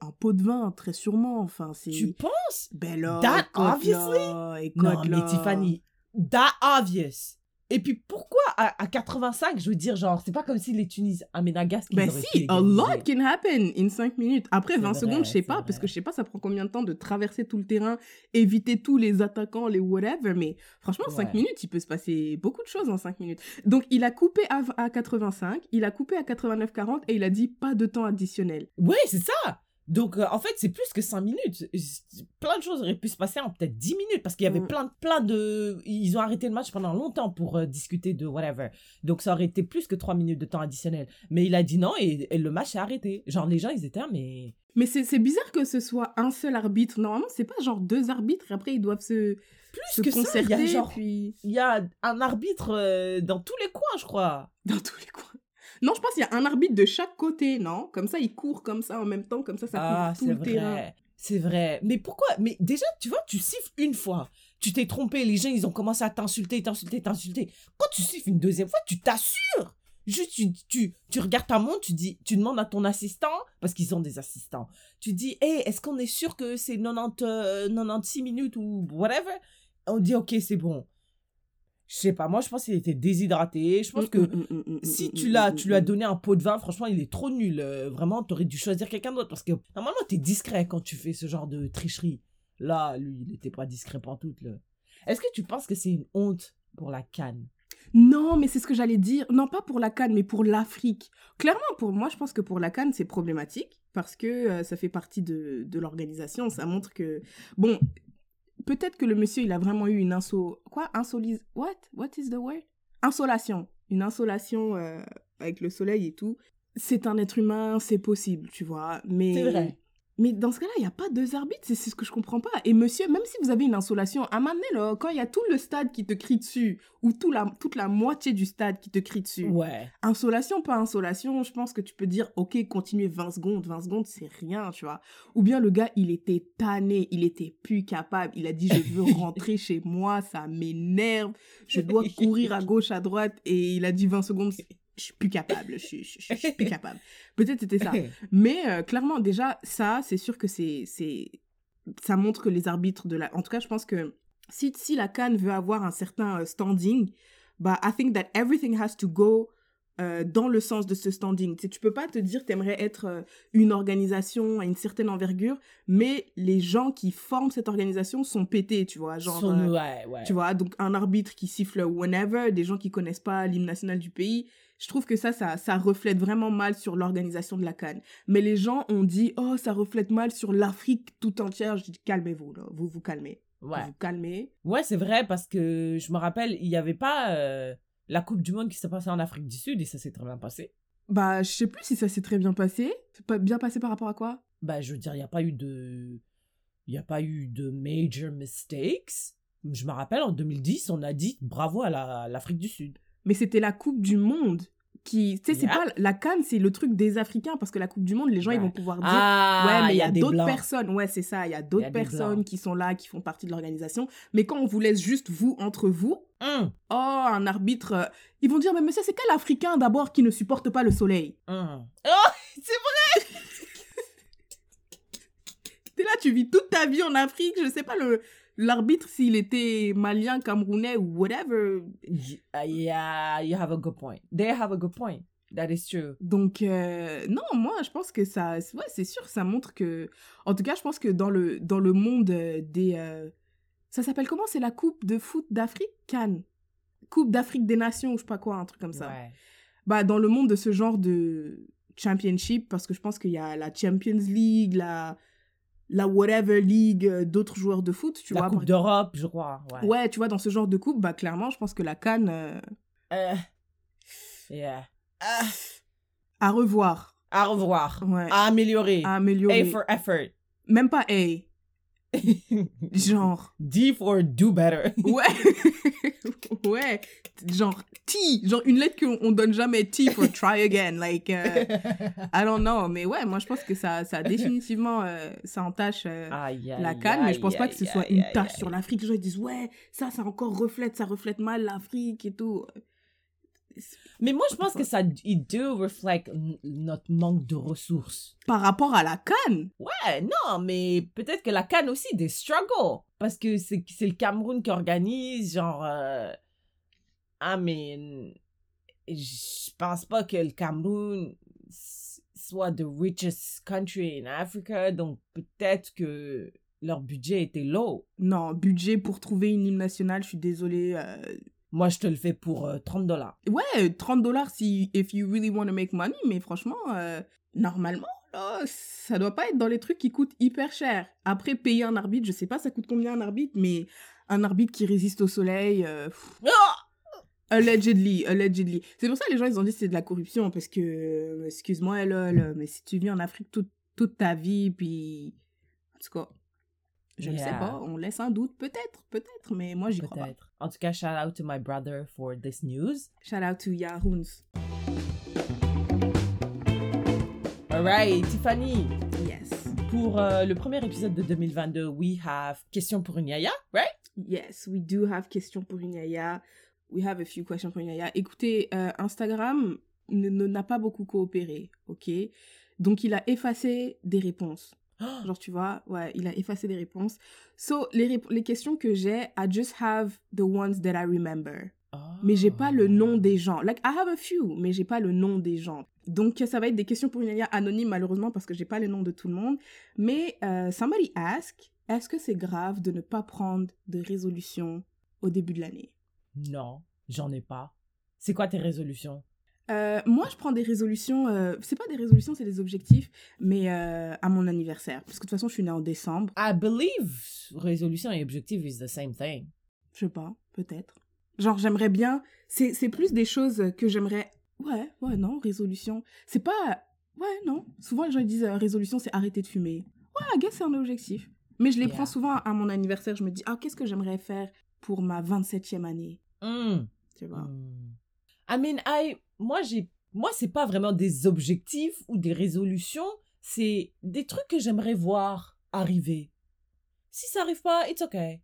un pot de vin, très sûrement. Enfin, c'est...
Tu penses?
Ben là,
That obviously?
là,
Non,
là.
mais Tiffany, that obvious. Et puis pourquoi à, à 85, je veux dire, genre, c'est pas comme si les Tunisiens qui
Ben si, a lot can happen in 5 minutes. Après
C'est
20
vrai,
secondes, je sais pas, parce que je sais pas, ça prend combien de temps de traverser tout le terrain, éviter tous les attaquants, les whatever. Mais franchement, 5
Ouais.
minutes, il peut se passer beaucoup de choses en 5 minutes. Donc, il a coupé à, à 85, il a coupé à 89-40 et il a dit pas de temps additionnel.
Ouais, c'est ça. Donc, euh, en fait, c'est plus que 5 minutes. C'est- Plein de choses auraient pu se passer en peut-être 10 minutes parce qu'il y avait
Mm.
plein, plein de. Ils ont arrêté le match pendant longtemps pour euh, discuter de whatever. Donc, ça aurait été plus que 3 minutes de temps additionnel. Mais il a dit non et, et le match s'est arrêté. Genre, les gens, ils étaient, mais.
Mais c'est bizarre que ce soit un seul arbitre. Normalement, c'est pas genre deux arbitres et après ils doivent se, se
que ça, il y a
concerter.
genre-
puis...
Il y a un arbitre euh, dans tous les coins, je crois.
Dans tous les coins. Non, je pense qu'il y a un arbitre de chaque côté, non? Comme ça, ils courent comme ça en même temps, comme ça, ça
ah,
couvre tout
c'est
le terrain.
vrai. C'est vrai. Mais pourquoi? Mais déjà, tu vois, tu siffles une fois. Tu t'es trompé, les gens, ils ont commencé à t'insulter, t'insulter, t'insulter. Quand tu siffles une deuxième fois, tu t'assures. Juste, tu, tu, tu regardes ta montre, tu dis, tu demandes à ton assistant, parce qu'ils ont des assistants. Tu dis, hey, est-ce qu'on est sûr que c'est 90, euh, 96 minutes ou whatever On dit, ok, c'est bon. Je sais pas, moi, je pense qu'il était déshydraté. Je pense que
Mm, mm, mm, mm,
si tu l'as, tu lui as donné un pot de vin, franchement, il est trop nul. Euh, vraiment, t'aurais dû choisir quelqu'un d'autre parce que normalement, t'es discret quand tu fais ce genre de tricherie. Là, lui, il était pas discret tout là. Est-ce que tu penses que c'est une honte pour la canne?
Non, mais c'est ce que j'allais dire. Non, pas pour la Cannes, mais pour l'Afrique. Clairement, pour moi, je pense que pour la Cannes, c'est problématique parce que euh, ça fait partie de, de l'organisation. Ça montre que. Bon, peut-être que le monsieur, il a vraiment eu une inso. Quoi? Insolis. What? What is the word? Insolation. Une insolation euh, avec le soleil et tout. C'est un être humain, c'est possible, tu vois. Mais.
C'est vrai.
Mais dans ce cas-là, il n'y a pas deux arbitres, c'est ce que je comprends pas. Et monsieur, même si vous avez une insolation, à un moment donné, là, quand il y a tout le stade qui te crie dessus, ou tout la, toute la moitié du stade qui te crie dessus,
Ouais.
insolation, pas insolation, je pense que tu peux dire, ok, continuez 20 secondes, 20 secondes, c'est rien, tu vois. Ou bien le gars, il était tanné, il était plus capable, il a dit, je veux rentrer chez moi, ça m'énerve, je dois courir à gauche, à droite, et il a dit 20 secondes, je suis plus capable, je suis, plus capable. Peut-être c'était ça. Mais euh, clairement, déjà, ça, c'est sûr que c'est, c'est, ça montre que les arbitres de la, en tout cas, je pense que si, si la Cannes veut avoir un certain euh, standing, bah, I think that everything has to go euh, dans le sens de ce standing. Tu sais, tu peux pas te dire t'aimerais être euh, une organisation à une certaine envergure, mais les gens qui forment cette organisation sont pétés, tu vois, genre.
Son-
euh,
ouais, ouais.
tu vois, donc un arbitre qui siffle whenever, des gens qui connaissent pas l'hymne national du pays. Je trouve que ça, ça, ça reflète vraiment mal sur l'organisation de la Cannes. Mais les gens ont dit, oh, ça reflète mal sur l'Afrique tout entière. Je dis, calmez-vous. Vous vous calmez.
Ouais.
Vous vous calmez.
Ouais, c'est vrai parce que je me rappelle, il y avait pas euh, la Coupe du Monde qui s'est passée en Afrique du Sud et ça s'est très bien passé.
Bah, je sais plus si ça s'est très bien passé. Pas bien passé par rapport à quoi?
Bah, je veux dire, il n'y a pas eu de. Il n'y a pas eu de major mistakes. Je me rappelle, en 2010, on a dit bravo à la- à l'Afrique du Sud.
Mais c'était la Coupe du Monde qui... Tu sais, c'est pas... La Cannes, c'est le truc des Africains, parce que la Coupe du Monde, les gens, ils vont pouvoir dire...
Ah,
ouais, mais il y a, d'autres personnes. Ouais, c'est ça. Il y a d'autres personnes qui sont là, qui font partie de l'organisation. Mais quand on vous laisse juste vous entre vous,
Hum,
oh, un arbitre, euh, ils vont dire, mais monsieur, c'est quel Africain d'abord qui ne supporte pas le soleil?
Hum. Oh, c'est
T'es là, tu vis toute ta vie en Afrique, je sais pas, le l'arbitre, s'il était malien, camerounais ou whatever.
Uh, Yeah, you have a good point. They have a good point. That is true.
Donc, euh, non, moi, je pense que ça, ouais, c'est sûr, ça montre que, en tout cas, je pense que dans le, dans le monde euh, des, euh, ça s'appelle comment? C'est la Coupe de foot d'Afrique? Cannes Coupe d'Afrique des Nations, ou je sais pas quoi, un truc comme ça.
Ouais.
bah, dans le monde de ce genre de championship, parce que je pense qu'il y a la Champions League, la, la whatever league, euh, d'autres joueurs de foot, tu
la
vois.
Coupe
par-
d'Europe, je crois. Ouais.
Ouais, tu vois, dans ce genre de coupe, bah, clairement, je pense que la Cannes, euh,
Euh, yeah. Ah,
à revoir,
à revoir.
ouais,
À améliorer.
à
A
améliorer.
for effort.
Même pas A, genre,
D for do better.
ouais, ouais, genre T, genre une lettre qu'on on donne jamais T for try again, like, euh, I don't know, mais ouais, moi je pense que ça, ça définitivement, euh, ça entache euh,
Aïe, aïe,
la canne, mais je pense pas que ce soit une
aïe.
sur l'Afrique. Les gens ils disent ouais, ça, ça encore reflète, ça reflète mal l'Afrique et tout.
Mais moi, je pense que ça, it do reflect notre manque de ressources.
Par rapport à la canne,
Ouais, non, mais peut-être que la canne aussi, des struggles. Parce que c'est le Cameroun qui organise, genre... euh, I mean, je pense pas que le Cameroun soit the richest country in Africa, donc peut-être que leur budget était low.
Non, budget pour trouver une hymne nationale, je suis désolée. euh,
Moi, je te le fais pour euh, 30 dollars.
Ouais, 30 dollars si if you really want to make money, mais franchement, euh, normalement, là, ça doit pas être dans les trucs qui coûtent hyper cher. Après, payer un arbitre, je sais pas ça coûte combien un arbitre, mais un arbitre qui résiste au soleil, euh, pff, allegedly, allegedly. C'est pour ça que les gens ils ont dit que c'est de la corruption, parce que, euh, excuse-moi, lol, mais si tu vis en Afrique toute, toute ta vie, puis. En tout cas, je ne sais pas, on laisse un doute, peut-être, peut-être, mais moi j'y crois pas.
En tout cas, shout out to my brother for this news.
Shout out to Yahoons.
Alright, Tiffany,
Yes.
pour euh, le premier épisode de 2022, we have question pour une yaya, right?
Yes, we do have questions pour une yaya. We have a few questions pour une yaya. Écoutez, euh, Instagram n'a pas beaucoup coopéré, ok? Donc, il a effacé des réponses. Genre, tu vois, ouais, il a effacé des réponses. So, les, rép- les questions que j'ai, I just have the ones that I remember. Mais j'ai pas le nom des gens. Like, I have a few, mais j'ai pas le nom des gens. Donc, ça va être des questions pour une yaya anonyme, malheureusement, parce que j'ai pas les noms de tout le monde. Mais, euh, somebody ask, est-ce que c'est grave de ne pas prendre de résolution au début de l'année?
Non, j'en ai pas. C'est quoi tes résolutions?
Euh, Moi, je prends des résolutions, euh, c'est pas des résolutions, c'est des objectifs, mais euh, à mon anniversaire. Parce que de toute façon, je suis née en décembre.
I believe résolution et objectif is the same thing.
Je sais pas, peut-être. Genre, j'aimerais bien. C'est c'est plus des choses que j'aimerais. Ouais, ouais, non, résolution. C'est pas. Ouais, non. Souvent, les gens disent euh, résolution, c'est arrêter de fumer. Ouais, I guess c'est un objectif. Mais je les
Yeah.
prends souvent à mon anniversaire. Je me dis, ah, qu'est-ce que j'aimerais faire pour ma 27e année?
Hmm.
Tu vois?
Hmm. I mean, I, moi, j'ai, moi, c'est pas vraiment des objectifs ou des résolutions, c'est des trucs que j'aimerais voir arriver. Si ça arrive pas, it's okay.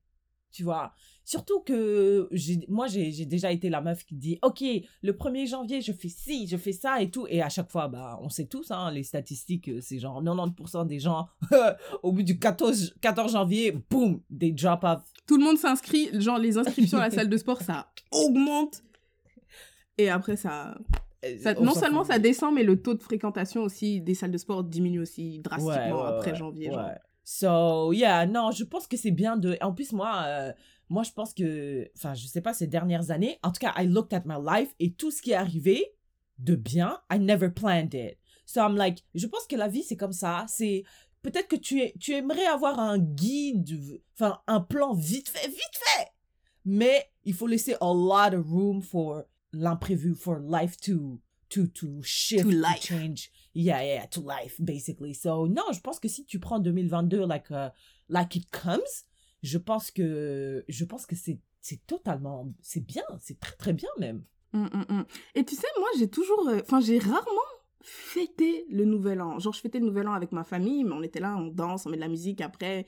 Tu vois? Surtout que j'ai, moi, j'ai, j'ai déjà été la meuf qui dit, OK, le 1er janvier, je fais ci, je fais ça et tout. Et à chaque fois, bah, on sait tous, hein, les statistiques, euh, c'est genre 90% des gens, au bout du 14, 14 janvier, boum, they drop off.
Tout le monde s'inscrit. Genre, les inscriptions à la salle de sport, ça augmente. Et après, ça. ça-
On
non seulement ça descend, mais le taux de fréquentation aussi des salles de sport diminue aussi drastiquement
Ouais, ouais,
après janvier. genre.
So, yeah, non, je pense que c'est bien de. En plus, moi, euh, moi, je pense que. Enfin, je sais pas, ces dernières années, en tout cas, I looked at my life et tout ce qui est arrivé de bien, I never planned it. So, I'm like, je pense que la vie, c'est comme ça. C'est. Peut-être que tu, es- tu aimerais avoir un guide, enfin, un plan vite fait, vite fait. Mais il faut laisser a lot of room for l'imprévu, for life to, to, to shift,
To
to
life.
change. Yeah, yeah, to life, basically. So, non, je pense que si tu prends 2022 like, uh, like it comes, je pense que, je pense que c'est, c'est totalement, c'est bien, c'est très, très bien même.
Hum, hum, hum. Et tu sais, moi, j'ai toujours. euh, Enfin, j'ai rarement fêté le nouvel an. Genre, je fêtais le nouvel an avec ma famille, mais on était là, on danse, on met de la musique. Après,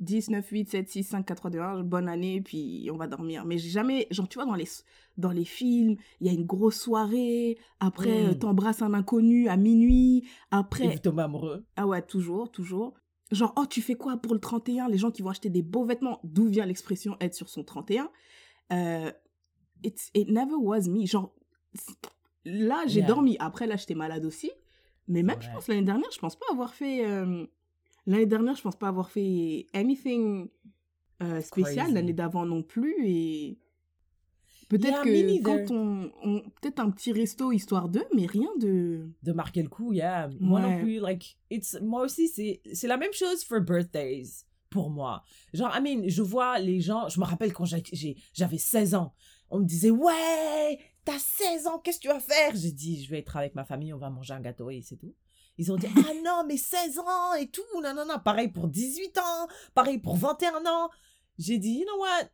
10, 9, 8, 7, 6, 5, 4, 3, 2, 1, bonne année, puis on va dormir. Mais j'ai jamais. Genre, tu vois, dans les, dans les films, il y a une grosse soirée. Après,
Mm.
euh, t'embrasses un inconnu à minuit.
Et
Après.
vous tombez amoureux.
Ah ouais, toujours, toujours. Genre, oh, tu fais quoi pour le 31 Les gens qui vont acheter des beaux vêtements. D'où vient l'expression être sur son 31 euh, it's, It never was me. Genre, là, j'ai
Yeah.
dormi. Après, là, j'étais malade aussi. Mais même, je
Ouais.
pense, l'année dernière, je pense pas avoir fait... euh, l'année dernière, je pense pas avoir fait anything euh, spécial. L'année d'avant non plus. Et peut-être
Yeah,
que quand on... on peut-être un petit resto histoire d'eux, mais rien de...
de marquer le coup, yeah. Moi non plus, like, it's, moi aussi, c'est, c'est la même chose for birthdays, pour moi. Genre, I mean, je vois les gens, je me rappelle quand j'avais 16 ans, on me disait, ouais, t'as 16 ans, qu'est-ce que tu vas faire? J'ai dit, je vais être avec ma famille, on va manger un gâteau et c'est tout. Ils ont dit, ah non, mais 16 ans et tout, non, non, non, pareil pour 18 ans, pareil pour 21 ans. J'ai dit, you know what?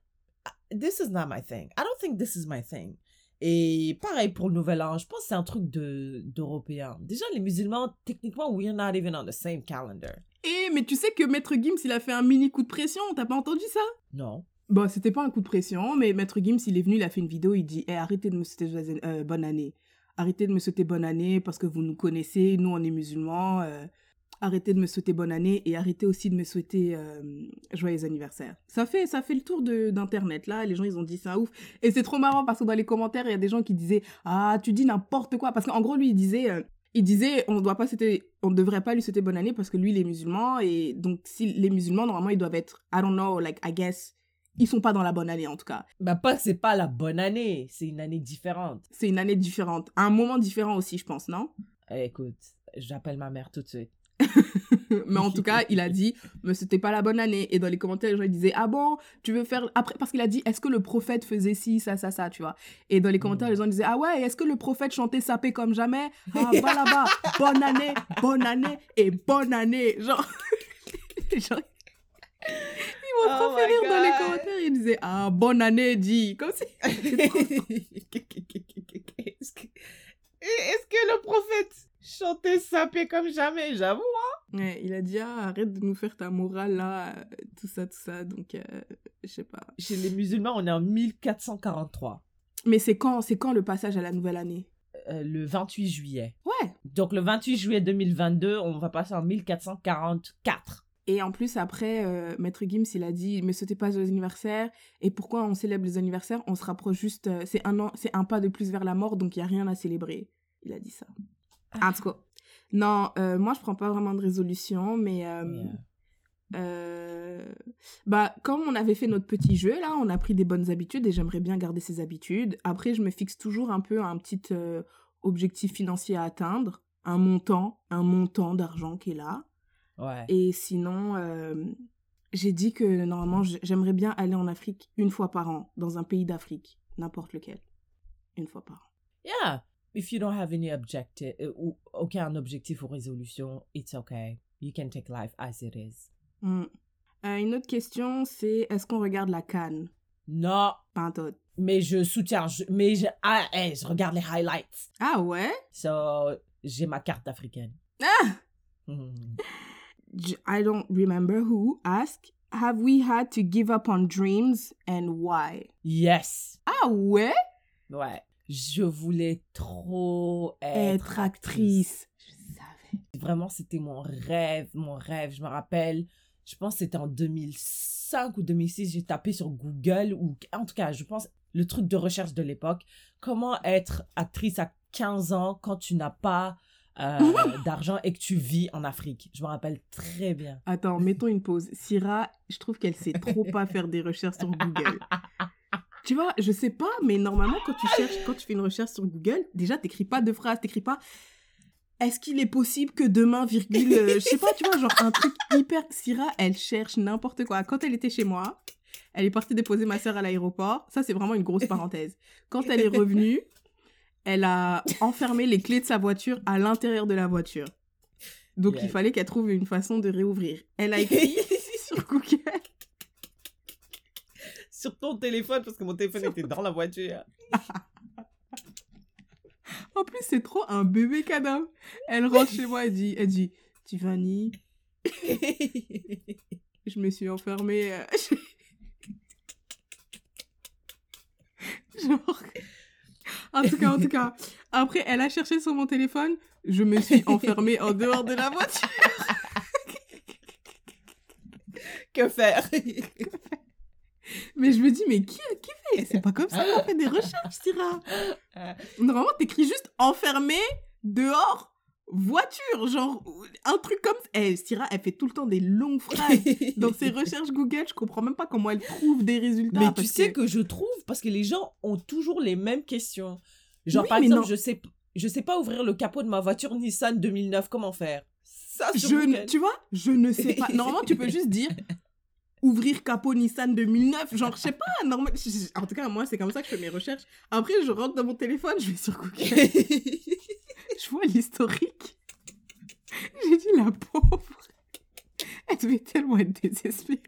This is not my thing. I don't think this is my thing. Et pareil pour le Nouvel An, je pense que c'est un truc de, d'Européens. Déjà, les musulmans, techniquement, we're not even on the same calendar.
Eh, mais tu sais que Maître Gims, il a fait un mini coup de pression. T'as pas entendu ça?
Non.
Bon, c'était pas un coup de pression, mais Maître Gims, il est venu, il a fait une vidéo, il dit Eh, arrêtez de me souhaiter euh, bonne année. Arrêtez de me souhaiter bonne année parce que vous nous connaissez, nous on est musulmans. euh, arrêtez de me souhaiter bonne année et arrêtez aussi de me souhaiter euh, joyeux anniversaire. Ça fait, ça fait le tour d'internet là, les gens ils ont dit ça ouf et c'est trop marrant parce que dans les commentaires il y a des gens qui disaient ah tu dis n'importe quoi parce qu'en gros lui il disait euh, il disait on doit pas on devrait pas lui souhaiter bonne année parce que lui il est musulman et donc si les musulmans normalement ils doivent être I don't know like I guess ils sont pas dans la bonne année en tout cas.
Bah, pas, c'est pas la bonne année. C'est une année différente.
C'est une année différente, un moment différent aussi je pense, non?
Eh, écoute, j'appelle ma mère tout de suite.
Mais en tout cas, il a dit, mais c'était pas la bonne année. Et dans les commentaires, les gens ils disaient, ah bon, tu veux faire. Après, parce qu'il a dit, est-ce que le prophète faisait ci, ça, ça, ça, tu vois? Et dans les commentaires,
Mm.
les gens disaient, ah ouais, est-ce que le prophète chantait sapé comme jamais? Ah, va là-bas, bonne année, bonne année et bonne année. Genre. Genre, m'ont
Oh
trop fait dans les commentaires. Ils disaient, ah, bonne année, dit. Comme si.
Est-ce que... est-ce que le prophète chantait sapé comme jamais? J'avoue.
Ouais, il a dit, ah, arrête de nous faire ta morale là, tout ça, tout ça. Donc, euh, je sais pas.
Chez les musulmans, on est en 1443,
Mais c'est quand, c'est quand le passage à la nouvelle année?
Euh, le 28 juillet.
Ouais.
Donc le 28 juillet 2022, on va passer en 1444.
Et en plus, après, euh, Maître Gims, il a dit, mais sautez pas les anniversaires. Et pourquoi on célèbre les anniversaires? On se rapproche juste, euh, c'est un an, c'est un pas de plus vers la mort, donc il y a rien à célébrer. Il a dit ça. En tout cas. Non, euh, moi, je prends pas vraiment de résolution, mais...
Yeah.
bah, comme on avait fait notre petit jeu, là, on a pris des bonnes habitudes et j'aimerais bien garder ces habitudes. Après, je me fixe toujours un peu un petit objectif financier à atteindre, un montant, un montant d'argent qui est là.
Ouais.
Et sinon, euh, j'ai dit que normalement, j'aimerais bien aller en Afrique une fois par an, dans un pays d'Afrique, n'importe lequel. Une fois par an.
Yeah. If you don't have any objective, euh, ou aucun objectif ou résolution, it's okay. You can take life as it is.
Euh, une autre question, c'est est-ce qu'on regarde la canne
Non,
Pas
mais je soutiens. je- mais je, ah, hey, je regarde les highlights.
Ah ouais?
So, j'ai ma carte africaine.
Ah
Hmm.
I don't remember who asked, have we had to give up on dreams and why?
Yes.
Ah ouais?
Ouais. Je voulais trop être,
Être actrice. Je savais.
Vraiment, c'était mon rêve, mon rêve. Je me rappelle, je pense que c'était en 2005 ou 2006, j'ai tapé sur Google, ou en tout cas, je pense, le truc de recherche de l'époque, comment être actrice à 15 ans quand tu n'as pas euh, d'argent et que tu vis en Afrique. Je me rappelle très bien.
Attends, mettons une pause. Syrah, je trouve qu'elle sait trop pas faire des recherches sur Google. Tu vois, je sais pas, mais normalement, quand tu cherches, quand tu fais une recherche sur Google, déjà, t'écris pas deux phrases, t'écris pas est-ce qu'il est possible que demain, virgule, euh, je sais pas, tu vois, genre un truc hyper. Syrah, elle cherche n'importe quoi. Quand elle était chez moi, elle est partie déposer ma soeur à l'aéroport. Ça, c'est vraiment une grosse parenthèse. Quand elle est revenue, elle a enfermé les clés de sa voiture à l'intérieur de la voiture. Donc, il fallait qu'elle trouve une façon de réouvrir. Elle a écrit sur Google.
Sur ton téléphone, parce que mon téléphone
Sur-
était dans la voiture.
En plus, c'est trop un bébé cadavre. Elle rentre chez moi et dit, elle dit, Tiffany, je me suis enfermée. euh, Genre. En tout cas, en tout cas. Après, elle a cherché sur mon téléphone. Je me suis enfermée en dehors de la voiture.
que faire?
Mais je me dis, mais qui, qui fait? C'est pas comme ça qu'on fait des recherches, Syrah. Normalement, t'écris juste enfermé, dehors, voiture. Genre, un truc comme ça. Eh, Syrah, elle fait tout le temps des longues phrases. Dans ses recherches Google, je comprends même pas comment elle trouve des résultats.
Mais tu sais que... je trouve, parce que les gens ont toujours les mêmes questions. Genre,
Oui,
par exemple,
non.
je sais, je sais pas ouvrir le capot de ma voiture Nissan 2009, comment faire? Ça, sur
je,
Google.
tu vois, je ne sais pas. Normalement, tu peux juste dire ouvrir capot Nissan 2009. Genre, je sais pas. Normal... En tout cas, moi, c'est comme ça que je fais mes recherches. Après, je rentre dans mon téléphone, je vais sur Google, je vois l'historique. J'ai dit, la pauvre. Elle devait tellement être désespérée.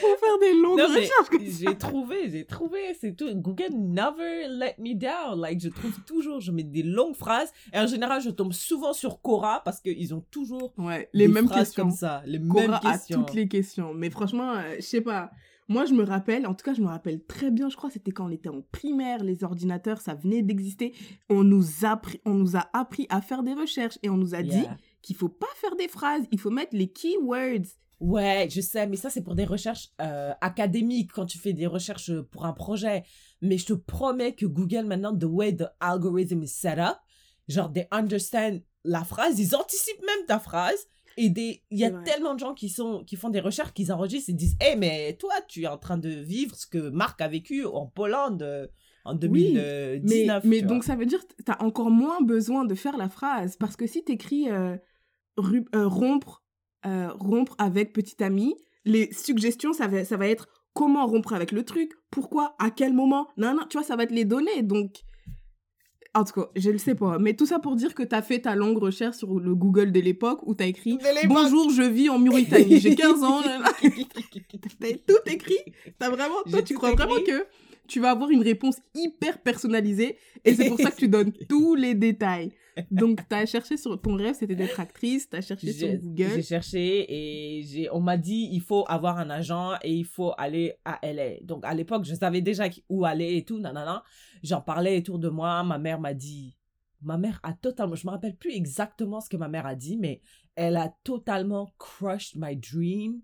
Pour faire des longues
Non,
recherches
j'ai trouvé, j'ai trouvé, c'est tout. Google never let me down. Like, je trouve toujours, je mets des longues phrases. Et en général, je tombe souvent sur Cora parce qu'ils ont toujours
Ouais, les mêmes
phrases
questions.
comme ça. Les
Cora
mêmes
a
questions.
toutes les questions. Mais franchement, euh, je sais pas. Moi, je me rappelle, en tout cas, je me rappelle très bien, je crois c'était quand on était en primaire, les ordinateurs, ça venait d'exister. On, nous a appris- on nous a appris à faire des recherches et on nous a dit qu'il faut pas faire des phrases, il faut mettre les keywords.
Ouais, je sais, mais ça, c'est pour des recherches euh, académiques, quand tu fais des recherches pour un projet. Mais je te promets que Google, maintenant, the way the algorithm is set up, genre, they understand la phrase, ils anticipent même ta phrase. Et des, il y a tellement de gens qui, sont, qui font des recherches, qui enregistrent et disent Hé, mais toi, tu es en train de vivre ce que Marc a vécu en Pologne euh, en
Oui,
2019.
Mais, mais donc ça veut dire que tu as encore moins besoin de faire la phrase. Parce que si tu écris rompre, euh, rompre avec petit ami, les suggestions, ça va, ça va être comment rompre avec le truc, pourquoi, à quel moment. Non, non, tu vois, ça va te les donner. Donc, en tout cas, je le sais pas. Mais tout ça pour dire que tu as fait ta longue recherche sur le Google de l'époque où tu as écrit. Bonjour, je vis en Mauritanie, j'ai 15 ans. T'as tout écrit. T'as vraiment, toi, tu crois vraiment que tu vas avoir une réponse hyper personnalisée et c'est pour ça que tu donnes tous les détails. Donc, t'as cherché sur ton rêve, c'était d'être actrice, t'as cherché sur
J'ai j'ai
Google.
cherché et j'ai, on m'a dit il faut avoir un agent et il faut aller à LA. Donc à l'époque, je savais déjà où aller et tout, nanana. J'en parlais autour de moi. Ma mère m'a dit, ma mère a totalement, je me rappelle plus exactement ce que ma mère a dit, mais elle a totalement crushed my dream.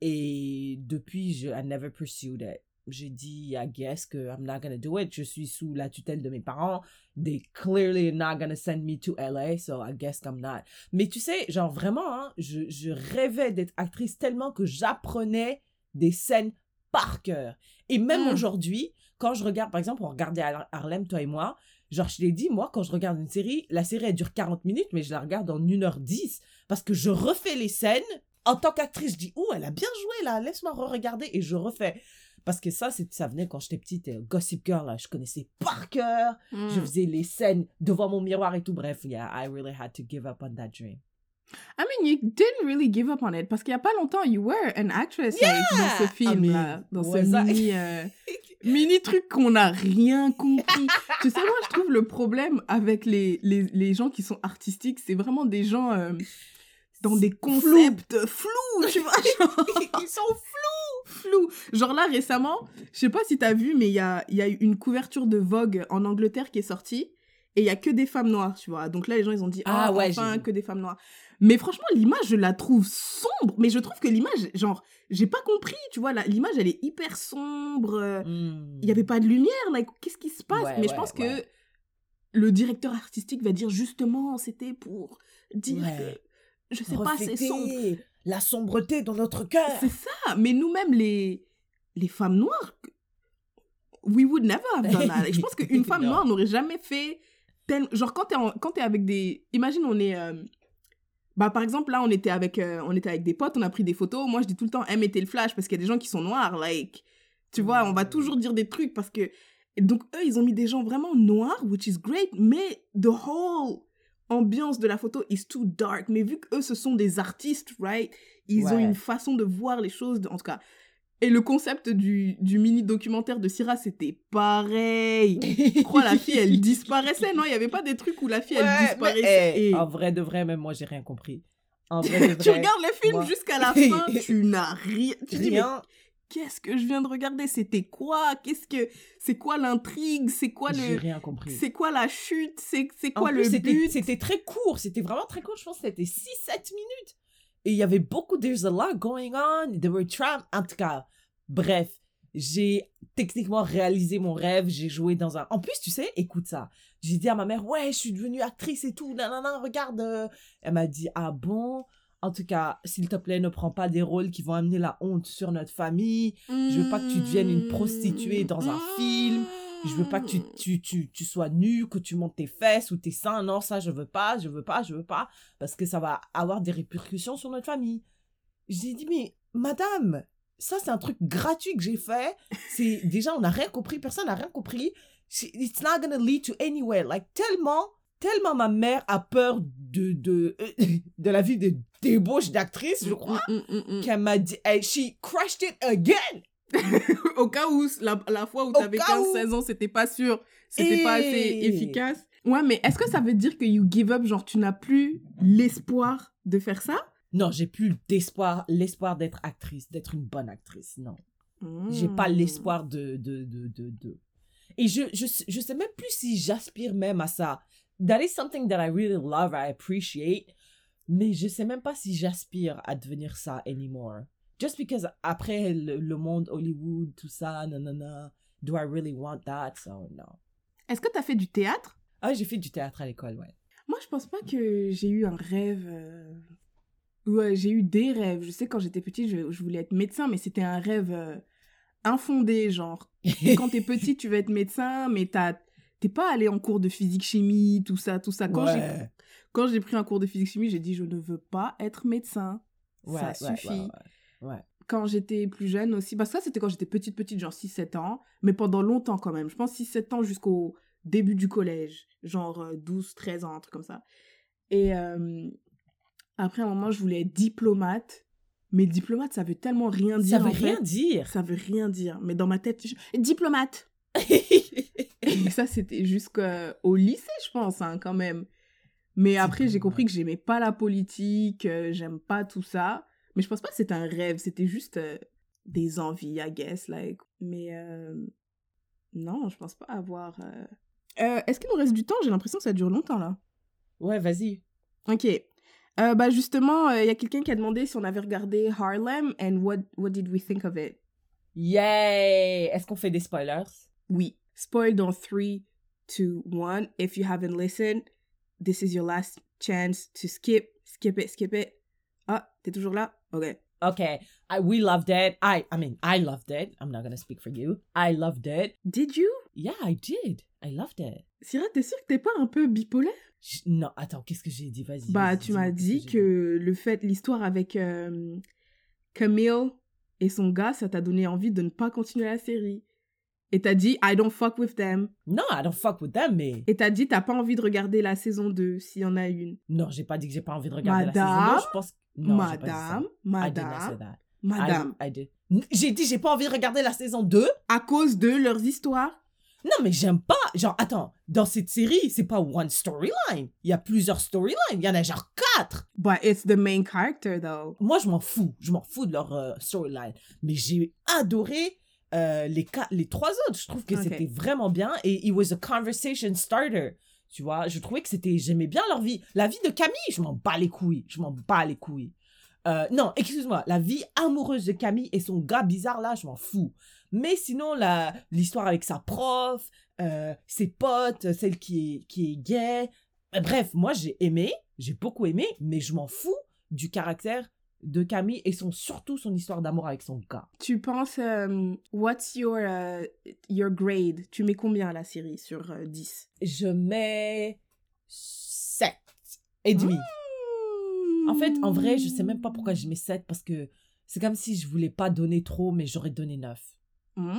Et depuis, je I never pursued it. J'ai dit, I guess que I'm not gonna do it. Je suis sous la tutelle de mes parents. They clearly are not gonna send me to LA, so I guess I'm not. Mais tu sais, genre vraiment, hein, je, je rêvais d'être actrice tellement que j'apprenais des scènes par cœur. Et même
Mm.
aujourd'hui, quand je regarde, par exemple, on regardait Har- Harlem, toi et moi, genre je l'ai dit, moi, quand je regarde une série, la série elle dure 40 minutes, mais je la regarde en 1h10 parce que je refais les scènes. En tant qu'actrice, je dis, ouh, elle a bien joué là, laisse-moi re-regarder et je refais. Parce que ça, ça venait quand j'étais petite, euh, Gossip Girl, là, je connaissais par cœur.
Hmm.
Je faisais les scènes devant mon miroir et tout. Bref, yeah, I really had to give up on that dream.
I mean, you didn't really give up on it parce qu'il y a pas longtemps, you were an actress like, dans ce
I
film
mean,
là, dans ce
I?
mini, euh, mini truc qu'on n'a rien compris. tu sais, moi, je trouve le problème avec les, les, les gens qui sont artistiques, c'est vraiment des gens euh, dans des concepts flous, tu vois.
Ils sont
flou. Genre là, récemment, je sais pas si t'as vu, mais il y a, il y a eu une couverture de Vogue en Angleterre qui est sortie. Et il y a que des femmes noires, tu vois. Donc là, les gens, ils ont dit,
Ah
ah,
ouais,
enfin, que des femmes noires. Mais franchement, l'image, je la trouve sombre. Mais je trouve que l'image, genre, j'ai pas compris, tu vois. L'image, elle est hyper sombre. euh,
Hmm.
Il y avait pas de lumière, like, qu'est-ce qui se passe?
Ouais,
Mais je
ouais,
pense que le directeur artistique va dire, justement, c'était pour dire que, je sais pas, c'est sombre.
La sombreté dans notre cœur.
C'est ça, mais nous-mêmes, les, les femmes noires, we would never have done that. Je pense qu'une femme noire n'aurait jamais fait tel... Genre, quand t'es, en- quand t'es avec des... Imagine, on est... euh, Bah, par exemple, là, on était, avec, euh, on était avec des potes, on a pris des photos. Moi, je dis tout le temps, hey, mettez le flash, parce qu'il y a des gens qui sont noirs, like... Tu vois, on va
Mm.
toujours dire des trucs, parce que... Et donc, eux, ils ont mis des gens vraiment noirs, which is great, mais the whole ambiance de la photo is too dark. Mais vu qu'eux, ce sont des artistes, right Ils ont une façon de voir les choses, de- en tout cas. Et le concept du, du mini-documentaire de Syrah, c'était pareil. Je crois la fille, elle disparaissait, non? Il n'y avait pas des trucs où la fille,
Ouais,
elle
mais,
disparaissait.
hey,
et...
En vrai de vrai, même moi, j'ai rien compris. En vrai de vrai.
tu regardes le film jusqu'à la fin, tu n'as rien. Tu dis, mais. Qu'est-ce que je viens de regarder? C'était quoi? Qu'est-ce que... C'est quoi l'intrigue? C'est quoi le...
rien compris.
C'est quoi la chute? C'est c'est
En
quoi
plus,
le
c'était-
but?
C'était très court, c'était vraiment très court. Je pense que c'était 6-7 minutes. Et il y avait beaucoup, there's a lot going on. There were tram. En tout cas, bref, j'ai techniquement réalisé mon rêve. J'ai joué dans un. En plus, tu sais, écoute ça. J'ai dit à ma mère, ouais, je suis devenue actrice et tout. Nanana, regarde. euh. Elle m'a dit, ah bon? En tout cas, s'il te plaît, ne prends pas des rôles qui vont amener la honte sur notre famille. Je veux pas que tu deviennes une prostituée dans un film. Je veux pas que tu, tu, tu, tu sois nu, que tu montes tes fesses ou tes seins. Non, ça, je veux pas, je veux pas, je veux pas. Parce que ça va avoir des répercussions sur notre famille. J'ai dit, mais madame, ça, c'est un truc gratuit que j'ai fait. C'est Déjà, on n'a rien compris. Personne n'a rien compris. It's not gonna lead to anywhere. Like, tellement, tellement ma mère a peur de, de, de la vie de débauche d'actrice, je crois,
Mm, mm, mm, mm.
qu'elle m'a dit, hey, she crushed it again.
Au cas où, la, la fois où t'avais
cas où.
15-16 ans, c'était pas sûr, c'était pas assez efficace. Ouais, mais est-ce que ça veut dire que you give up, genre tu n'as plus l'espoir de faire ça?
Non, j'ai plus d'espoir, l'espoir d'être actrice, d'être une bonne actrice. Non. J'ai pas
Hmm.
l'espoir de, de, de, de, de. Et je, je, je sais même plus si j'aspire même à ça. That is something that I really love, I appreciate. Mais je sais même pas si j'aspire à devenir ça anymore. Just because après le, le monde Hollywood, tout ça, nanana, do I really want that? So, no.
Est-ce que t'as fait du théâtre?
Ah, j'ai fait du théâtre à l'école, ouais.
Moi, je pense pas que j'ai eu un rêve. euh, Ouais, j'ai eu des rêves. Je sais, quand j'étais petite, je, je voulais être médecin, mais c'était un rêve euh, infondé, genre. Et quand t'es petit, tu veux être médecin, mais t'as- t'es pas allé en cours de physique-chimie, tout ça, tout ça. Quand j'ai
ouais.
quand j'ai pris un cours de physique-chimie, j'ai dit, je ne veux pas être médecin.
Ouais,
ça
ouais,
suffit. Quand j'étais plus jeune aussi, parce que ça, c'était quand j'étais petite, petite, genre 6-7 ans, mais pendant longtemps quand même. Je pense 6-7 ans jusqu'au début du collège, genre 12-13 ans, un truc comme ça. Et euh, après, à un moment, je voulais être diplomate. Mais diplomate, ça veut tellement rien dire.
Ça veut
en fait.
rien dire.
Ça veut rien dire. Mais dans ma tête, je- diplomate. Et ça, c'était jusqu'au lycée, je pense, hein, quand même. Mais après, j'ai compris que j'aimais pas la politique, euh, j'aime pas tout ça. Mais je pense pas que c'était un rêve, c'était juste euh, des envies, I guess. Like. Mais euh, non, je pense pas avoir. Est-ce qu'il nous reste du temps? J'ai l'impression que ça dure longtemps là.
ouais, vas-y.
Ok. Bah justement, il y a quelqu'un qui a demandé si on avait regardé Harlem and what, what did we think of it?
Yay! Est-ce qu'on fait des spoilers?
Oui. Spoil dans 3, 2, 1. If you haven't listened, this is your last chance to skip. Skip it, skip it. Ah, t'es toujours là? Ok.
Okay, I, we loved it. I, I mean, I loved it. I'm not gonna speak for you. I loved it.
Did you?
Yeah, I did. I loved it.
Syrah, t'es sûre que t'es pas un peu bipolaire?
J- Non, attends, qu'est-ce que j'ai dit? Vas-y.
Bah, tu m'as dit que le fait, l'histoire avec euh, Camille et son gars, ça t'a donné envie de ne pas continuer la série. Et t'as dit, I don't fuck with them.
Non, I don't fuck with them, mais.
Et t'as dit, t'as pas envie de regarder la saison 2, s'il y en a une.
Non, j'ai pas dit que j'ai pas envie de regarder la saison 2. Je pense. Non, j'ai pas dit ça.
madame, madame,
that.
madame.
J'ai dit j'ai pas envie de regarder la saison 2.
À cause de leurs histoires?
Non, mais j'aime pas. Genre, attends, dans cette série, c'est pas one storyline. Il y a plusieurs storylines. Il y en a genre quatre.
But it's the main character, though.
Moi, je m'en fous. Je m'en fous de leur euh, storyline. Mais j'ai adoré euh, les, quatre, les trois autres. Je trouve que c'était vraiment bien. Et it was a conversation starter. Tu vois, je trouvais que c'était. J'aimais bien leur vie. La vie de Camille, je m'en bats les couilles. Je m'en bats les couilles. Euh, non, excuse-moi. La vie amoureuse de Camille et son gars bizarre là, je m'en fous. Mais sinon, la- l'histoire avec sa prof, euh, ses potes, celle qui est, qui est gay. Bref, moi j'ai aimé, j'ai beaucoup aimé, mais je m'en fous du caractère de Camille et son, surtout son histoire d'amour avec son gars.
Tu penses, euh, what's your, euh, your grade? Tu mets combien à la série sur euh, 10
Je mets 7 et demi. En fait, en vrai, je sais même pas pourquoi je mets 7 parce que c'est comme si je voulais pas donner trop, mais j'aurais donné 9.
Mm.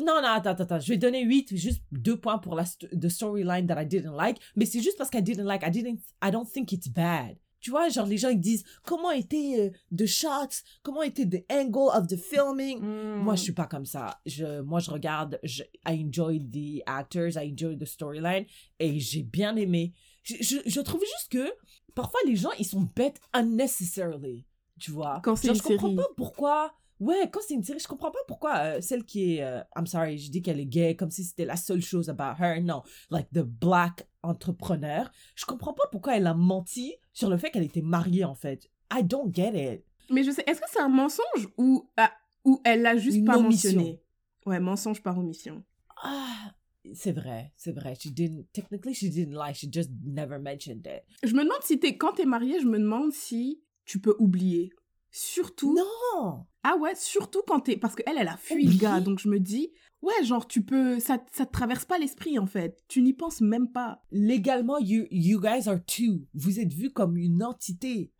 Non, non, attends, attends. Je vais donner 8, juste deux points pour la st- the storyline that I didn't like. Mais c'est juste parce qu'I didn't like, I didn't, I don't think it's bad. Tu vois, genre les gens ils disent comment était euh, the shots, comment était the angle of the filming? Moi, je suis pas comme ça. Je, moi, je regarde, je, I enjoy the actors, I enjoy the storyline et j'ai bien aimé. Je, je, je trouve juste que parfois les gens ils sont bêtes unnecessarily. Tu vois.
Quand c'est une
je comprends
série.
pas pourquoi. Ouais, quand c'est une série, je comprends pas pourquoi euh, celle qui est. euh, I'm sorry, je dis qu'elle est gay comme si c'était la seule chose about her. Non, like the black entrepreneur. Je comprends pas pourquoi elle a menti sur le fait qu'elle était mariée en fait. I don't get it.
Mais je sais, est-ce que c'est un mensonge ou, ah, ou elle l'a juste
Une
pas
omission.
mentionné? Ouais, mensonge par omission.
Ah, c'est vrai, c'est vrai. She didn't. Technically, she didn't lie. She just never mentioned it.
Je me demande si t'es, quand t'es mariée, je me demande si tu peux oublier. Surtout.
Non.
Ah ouais, surtout quand t'es. Parce qu'elle, elle a fui le gars. Donc je me dis, ouais, genre, tu peux. Ça, ça te traverse pas l'esprit, en fait. Tu n'y penses même pas.
Légalement, you, you guys are two. Vous êtes vus comme une entité.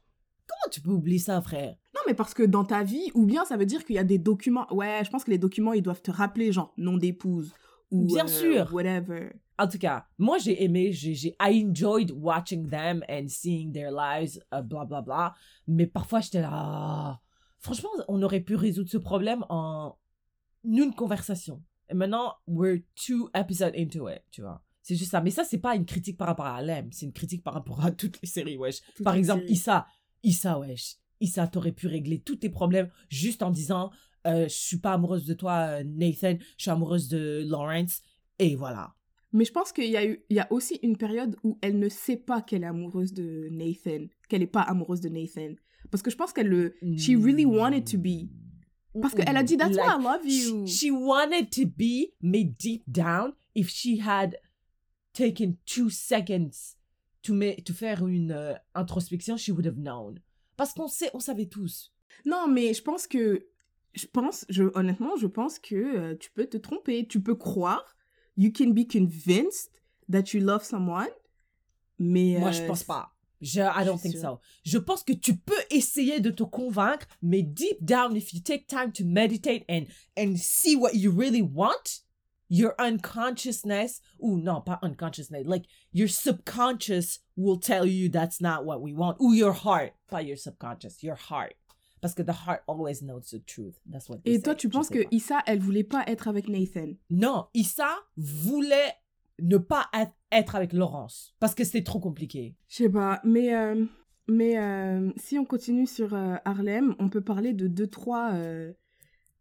Comment tu peux oublier ça, frère?
Non, mais parce que dans ta vie, ou bien ça veut dire qu'il y a des documents. Ouais, je pense que les documents, ils doivent te rappeler, genre, nom d'épouse. Ou.
Bien
euh,
sûr.
Whatever.
En tout cas, moi j'ai aimé, j'ai, j'ai I enjoyed watching them and seeing their lives, euh, bla bla bla. Mais parfois j'étais là, ah. franchement, on aurait pu résoudre ce problème en une conversation. Et maintenant, we're two episodes into it, tu vois. C'est juste ça. Mais ça, c'est pas une critique par rapport à Alem, c'est une critique par rapport à toutes les séries, wesh.
Toutes
par exemple,
séries.
Issa, Issa, wesh. Issa, t'aurais pu régler tous tes problèmes juste en disant, euh, je suis pas amoureuse de toi, euh, Nathan, je suis amoureuse de Lawrence. Et voilà.
Mais je pense qu'il y, a eu- il y a aussi une période où elle ne sait pas qu'elle est amoureuse de Nathan, qu'elle n'est pas amoureuse de Nathan. Parce que je pense qu'elle le... She really wanted to be. Parce qu'elle a dit, that's why I love you.
She, wanted to be, mais deep down, if she had taken two seconds to, ma- to faire une euh, introspection, she would have known. Parce qu'on sait, on savait tous.
Non, mais je pense que... Je pense, je, honnêtement, je pense que euh, tu peux te tromper. Tu peux croire. You can be convinced that you love someone. Mais...
Moi,
euh,
je pense pas. Je, I don't think so. Je pense que tu peux essayer de te convaincre, mais deep down, if you take time to meditate and, and see what you really want, your unconsciousness, ou non, pas unconsciousness, like your subconscious will tell you that's not what we want, ou your heart, pas your subconscious, your heart. Parce que the heart always knows the truth. That's what
Et toi, tu penses que
pas.
Issa, elle voulait pas être avec Nathan?
Non, Issa voulait ne pas être- avec Laurence parce que c'était trop compliqué.
Je sais pas, mais, euh, mais euh, si on continue sur euh, Harlem, on peut parler de deux, trois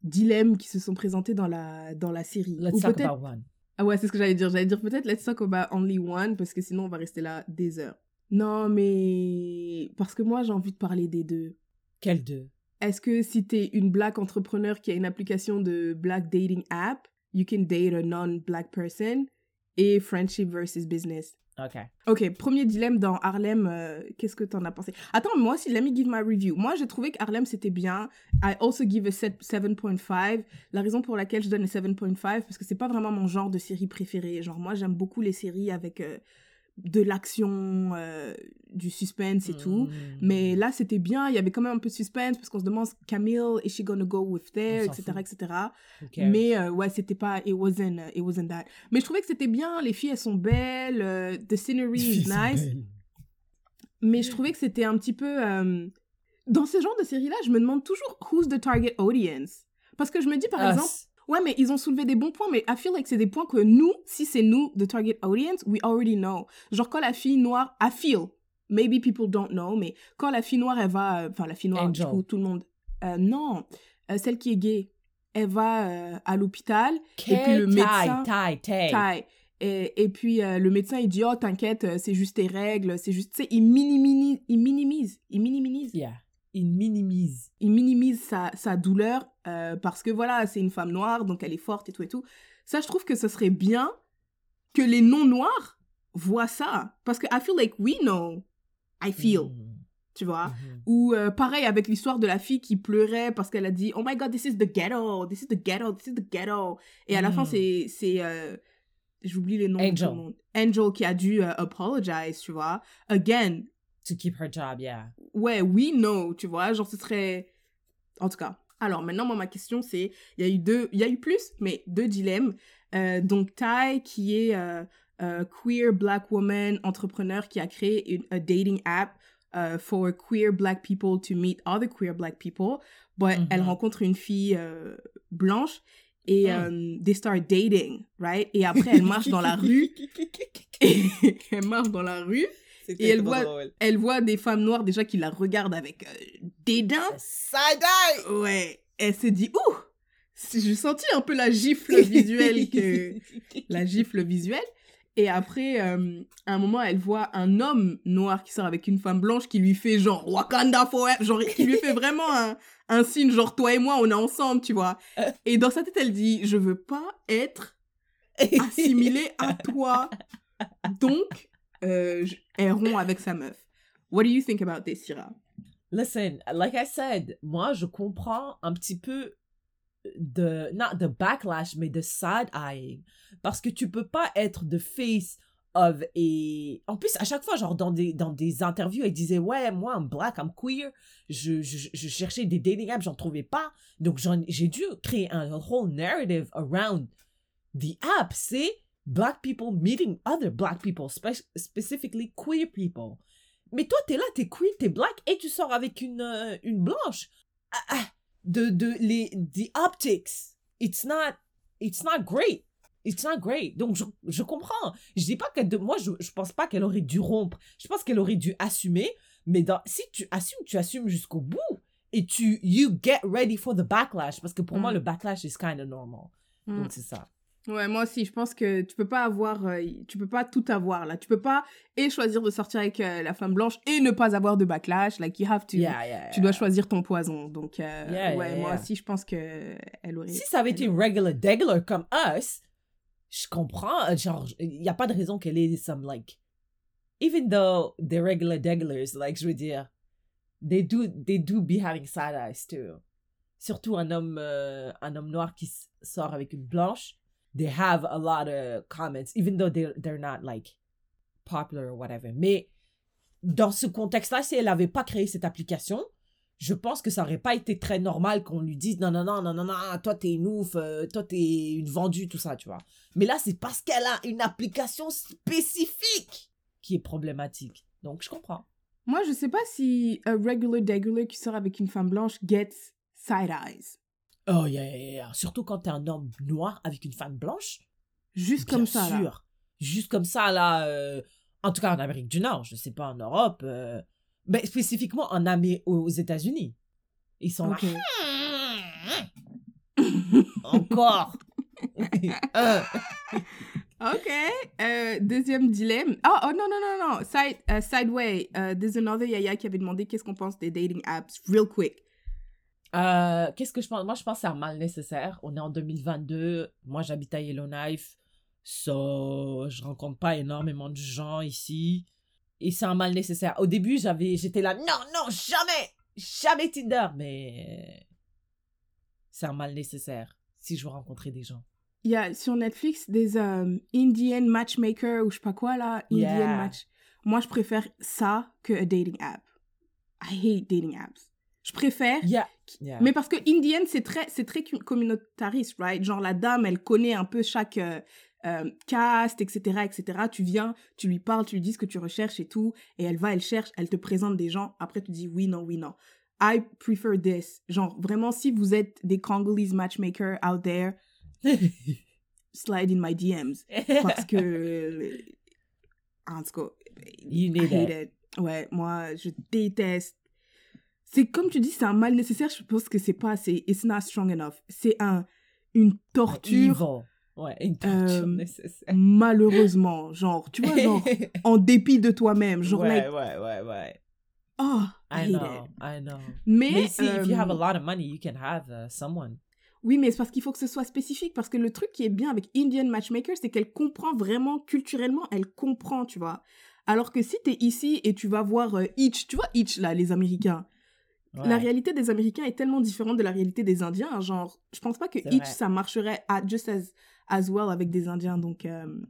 dilemmes qui se sont présentés dans la, dans la série.
Let's
Ou
talk about one.
Ah ouais, c'est ce que j'allais dire. J'allais dire peut-être let's talk about only one, parce que sinon on va rester là des heures. Non, mais parce que moi j'ai envie de parler des deux.
Quel deux?
Est-ce que si t'es une black entrepreneur qui a une application de black dating app, you can date a non-black person et friendship versus business?
Ok.
Ok, premier dilemme dans Harlem, euh, qu'est-ce que t'en as pensé? Attends, moi aussi, let me give my review. Moi, j'ai trouvé que Harlem, c'était bien. I also give a set- 7.5. La raison pour laquelle je donne le 7.5, parce que c'est pas vraiment mon genre de série préférée. Genre, moi, j'aime beaucoup les séries avec euh, de l'action, euh, du suspense et tout.
Mm.
Mais là, c'était bien. Il y avait quand même un peu de suspense, parce qu'on se demande, Camille, is she gonna go with there, etc.,
fout.
etc. Mais euh, ouais, c'était pas. It wasn't, uh, it wasn't that. Mais je trouvais que c'était bien. Les filles, elles sont belles. euh, the scenery is nice. Mais je trouvais que c'était un petit peu. euh, Dans ce genre de série-là, je me demande toujours who's the target audience? Parce que je me dis, par
Us.
exemple, ouais, mais ils ont soulevé des bons points, mais I feel like c'est des points que nous, si c'est nous, the target audience, we already know. Genre, quand la fille noire, I feel, maybe people don't know, mais quand la fille noire, elle va. euh, Enfin, la fille noire, du
Angel.
coup, tout le monde. euh, non, euh, celle qui est gay, elle va à l'hôpital,
Quel
puis le médecin-
taille, taille, taille.
taille. Et, et puis euh, le médecin il dit oh t'inquiète euh, c'est juste tes règles c'est juste tu sais il minimise il minimise il minimise
Yeah. Il minimise.
il minimise sa, sa douleur euh, parce que voilà c'est une femme noire donc elle est forte et tout et tout ça je trouve que ce serait bien que les non noirs voient ça parce que I feel like we know I feel
Mhm.
tu vois?
Mhm.
ou euh, pareil avec l'histoire de la fille qui pleurait parce qu'elle a dit Oh my god, this is the ghetto, this is the ghetto, this is the ghetto. Et à la fin,
Mm.
c'est. euh, J'oublie les noms
Angel.
le monde. Angel qui a dû euh, apologize, tu vois? Again,
To keep her job, yeah.
ouais, we know, tu vois? Genre, ce serait. En tout cas. Alors, maintenant, moi, ma question, c'est. Il y a eu deux. Il y a eu plus, mais deux dilemmes. Euh, donc, Ty, qui est euh, euh, queer black woman entrepreneur qui a créé une a dating app euh, for queer black people to meet other queer black people. But
Mhm.
elle rencontre une fille euh, blanche et
Mm.
euh, they start dating, right? Et après, elle marche dans la rue. Et elle marche dans la rue. Et elle voit-
drôle.
Elle voit des femmes noires déjà qui la regardent avec euh, dédain.
Side-eye!
Ouais. Elle se dit, ouh! J'ai senti un peu la gifle visuelle que, la gifle visuelle. Et après, euh, à un moment, elle voit un homme noir qui sort avec une femme blanche qui lui fait genre Wakanda forever, genre qui lui fait vraiment un, un signe genre toi et moi on est ensemble, tu vois. Et dans sa tête, elle dit je veux pas être assimilée à toi. Donc, euh, elle rompt avec sa meuf. What do you think about this, Syrah?
Listen, like I said, moi, je comprends un petit peu de, not the backlash, mais de side-eyeing. Parce que tu peux pas être the face of a... En plus, à chaque fois, genre, dans des, dans des interviews, elle disait, ouais, moi, I'm black, I'm queer. Je, je, je cherchais des dating apps, j'en trouvais pas. Donc, j'ai dû créer un whole narrative around the app. C'est black people meeting other black people, spe- specifically queer people. Mais toi, t'es là, t'es queer, t'es black, et tu sors avec une, euh, une blanche. Ah, ah, de, de, les, the optics, it's not, it's not great. It's not great. Donc, je, je comprends. Je dis pas que de, moi, je, je pense pas qu'elle aurait dû rompre. Je pense qu'elle aurait dû assumer. Mais dans, si tu assumes, tu assumes jusqu'au bout. Et tu, you get ready for the backlash. Parce que pour moi,
Mm.
le backlash is kind of normal.
Mm.
Donc, c'est ça.
Ouais, moi aussi, je pense que tu peux pas avoir, euh, tu peux pas tout avoir là. Tu peux pas et choisir de sortir avec euh, la femme blanche et ne pas avoir de backlash. Like you have to,
Yeah, yeah,
tu dois choisir ton poison. Donc euh, ouais, moi aussi, je pense que elle aurait.
Si ça avait été une regular degular comme us, je comprends. euh, Genre, il n'y a pas de raison qu'elle ait some, like. Even though they're regular degulars, like, je veux dire, they do, they do be having side eyes too. Surtout un homme, un homme noir qui sort avec une blanche, they have a lot of comments, even though they're, they're not, like, popular or whatever. Mais dans ce contexte-là, si elle n'avait pas créé cette application, je pense que ça aurait pas été très normal qu'on lui dise non, non, non, non, non, non, toi t'es une ouf, euh, toi t'es une vendue, tout ça, tu vois. Mais là, c'est parce qu'elle a une application spécifique qui est problématique. Donc, je comprends.
Moi, je sais pas si un regular degular qui sort avec une femme blanche gets side eyes.
Oh, yeah, yeah, yeah. Surtout quand t'es un homme noir avec une femme blanche.
Juste
Bien
comme ça là.
sûr. Juste comme ça, là. euh, en tout cas, en Amérique du Nord, je sais pas en Europe. euh, mais spécifiquement en Amé aux États-Unis. Ils sont
Ok.
là. Encore. Un.
Ok. Euh, deuxième dilemme. Oh, oh non, non, non, non. Side, euh, sideway. Euh, there's another Yaya qui avait demandé qu'est-ce qu'on pense des dating apps. Real quick.
Euh, Qu'est-ce que je pense? Moi, je pense que c'est un mal nécessaire. On est en 2022. Moi, j'habite à Yellowknife. So, je rencontre pas énormément de gens ici. Et c'est un mal nécessaire. Au début, j'avais, j'étais là, non, non, jamais, jamais Tinder. Mais c'est un mal nécessaire si je veux rencontrer des gens.
Il y a sur Netflix des euh, Indian matchmaker ou je sais pas quoi là. Indian
Yeah.
match. Moi, je préfère ça que a dating app. I hate dating apps. Je préfère.
Yeah. yeah.
Mais parce que Indian, c'est très, c'est très communautariste, right? Genre, la dame, elle connaît un peu chaque euh, euh, caste, etc., etc. Tu viens, tu lui parles, tu lui dis ce que tu recherches et tout, et elle va, elle cherche, elle te présente des gens. Après, tu dis oui, non, oui, non. I prefer this. Genre, vraiment, si vous êtes des Congolese matchmakers out there, slide in my DMs. Parce que. En tout cas,
You
I
need
hate
it.
it. Ouais, moi, je déteste. C'est comme tu dis, c'est un mal nécessaire. Je pense que c'est pas assez. It's not strong enough. C'est un, une torture.
Ouais, une torture
Euh,
nécessaire.
malheureusement. Genre, tu vois, genre, en dépit de toi-même. Genre,
ouais,
like,
ouais, ouais, ouais.
oh, I
I know,
it.
I know.
Mais,
Mais si, if you have a
euh,
lot of money, you can have uh, someone.
Oui, mais c'est parce qu'il faut que ce soit spécifique. Parce que le truc qui est bien avec Indian Matchmaker, c'est qu'elle comprend vraiment, culturellement, elle comprend, tu vois. Alors que si t'es ici et tu vas voir euh, Itch, tu vois Itch, là, les Américains. La réalité des Américains est tellement différente de la réalité des Indiens. Genre, je pense pas que Itch,
vrai.
ça marcherait à, just as, as well avec des Indiens. Donc, euh,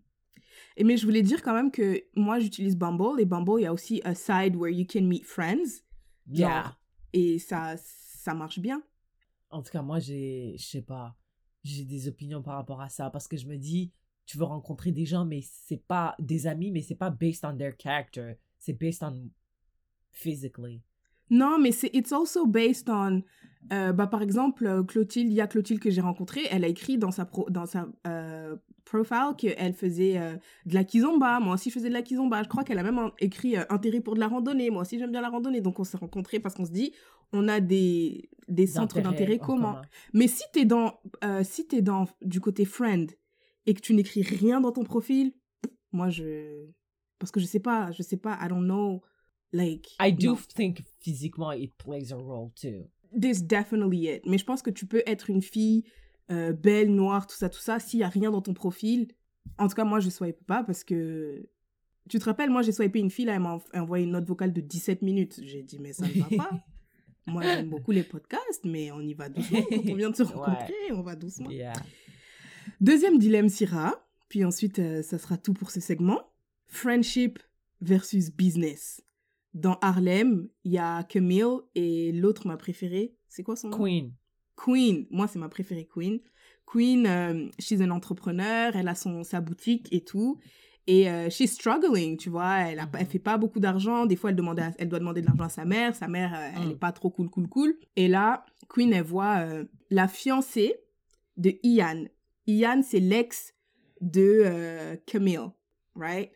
et mais je voulais dire quand même que moi, j'utilise Bumble. Et Bumble, il y a aussi a side where you can meet friends.
Yeah.
genre, Et ça, ça marche bien.
En tout cas, moi, j'ai, je sais pas, j'ai des opinions par rapport à ça parce que je me dis, tu veux rencontrer des gens, mais c'est pas des amis, mais c'est pas based on their character, c'est based on physically.
Non, mais c'est it's also based on euh, bah par exemple euh, Clotilde, il y a Clotilde que j'ai rencontrée, elle a écrit dans sa pro, dans sa euh, profile qu'elle faisait euh, de la kizomba, moi aussi je faisais de la kizomba. Je crois qu'elle a même écrit intérêt pour de la randonnée, moi aussi j'aime bien la randonnée. Donc on s'est rencontrés parce qu'on se dit on a des des centres d'intérêt communs.
commun.
Mais si t'es dans si t'es dans du côté friend et que tu n'écris rien dans ton profil, moi je parce que je sais pas, je sais pas, I don't know like
I do think physiquement it plays a role too.
This definitely it. Mais je pense que tu peux être une fille euh, belle, noire, tout ça, tout ça, s'il y a rien dans ton profil. En tout cas, moi, je swipe pas parce que... Tu te rappelles, moi, j'ai swipé une fille, là, elle m'a env- envoyé une note vocale de 17 minutes. J'ai dit, mais ça ne va pas. moi, j'aime beaucoup les podcasts, mais on y va doucement. Quand on vient de se
Ouais.
rencontrer, on va doucement.
Yeah.
Deuxième dilemme, Syrah. Puis ensuite, euh, ça sera tout pour ce segment. Friendship versus business. Dans Harlem, il y a Camille et l'autre, ma préférée, c'est quoi son nom?
Queen.
Queen. Moi, c'est ma préférée, Queen. Queen, euh, she's un entrepreneur, elle a son, sa boutique et tout. Et euh, she's struggling, tu vois. Elle, a, elle
Mhm.
fait pas beaucoup d'argent. Des fois, elle, demande à- elle doit demander de l'argent à sa mère. Sa mère, euh, elle
Mm.
est pas trop cool, cool, cool. Et là, Queen, elle voit euh, la fiancée de Ian. Ian, c'est l'ex de euh, Camille, right?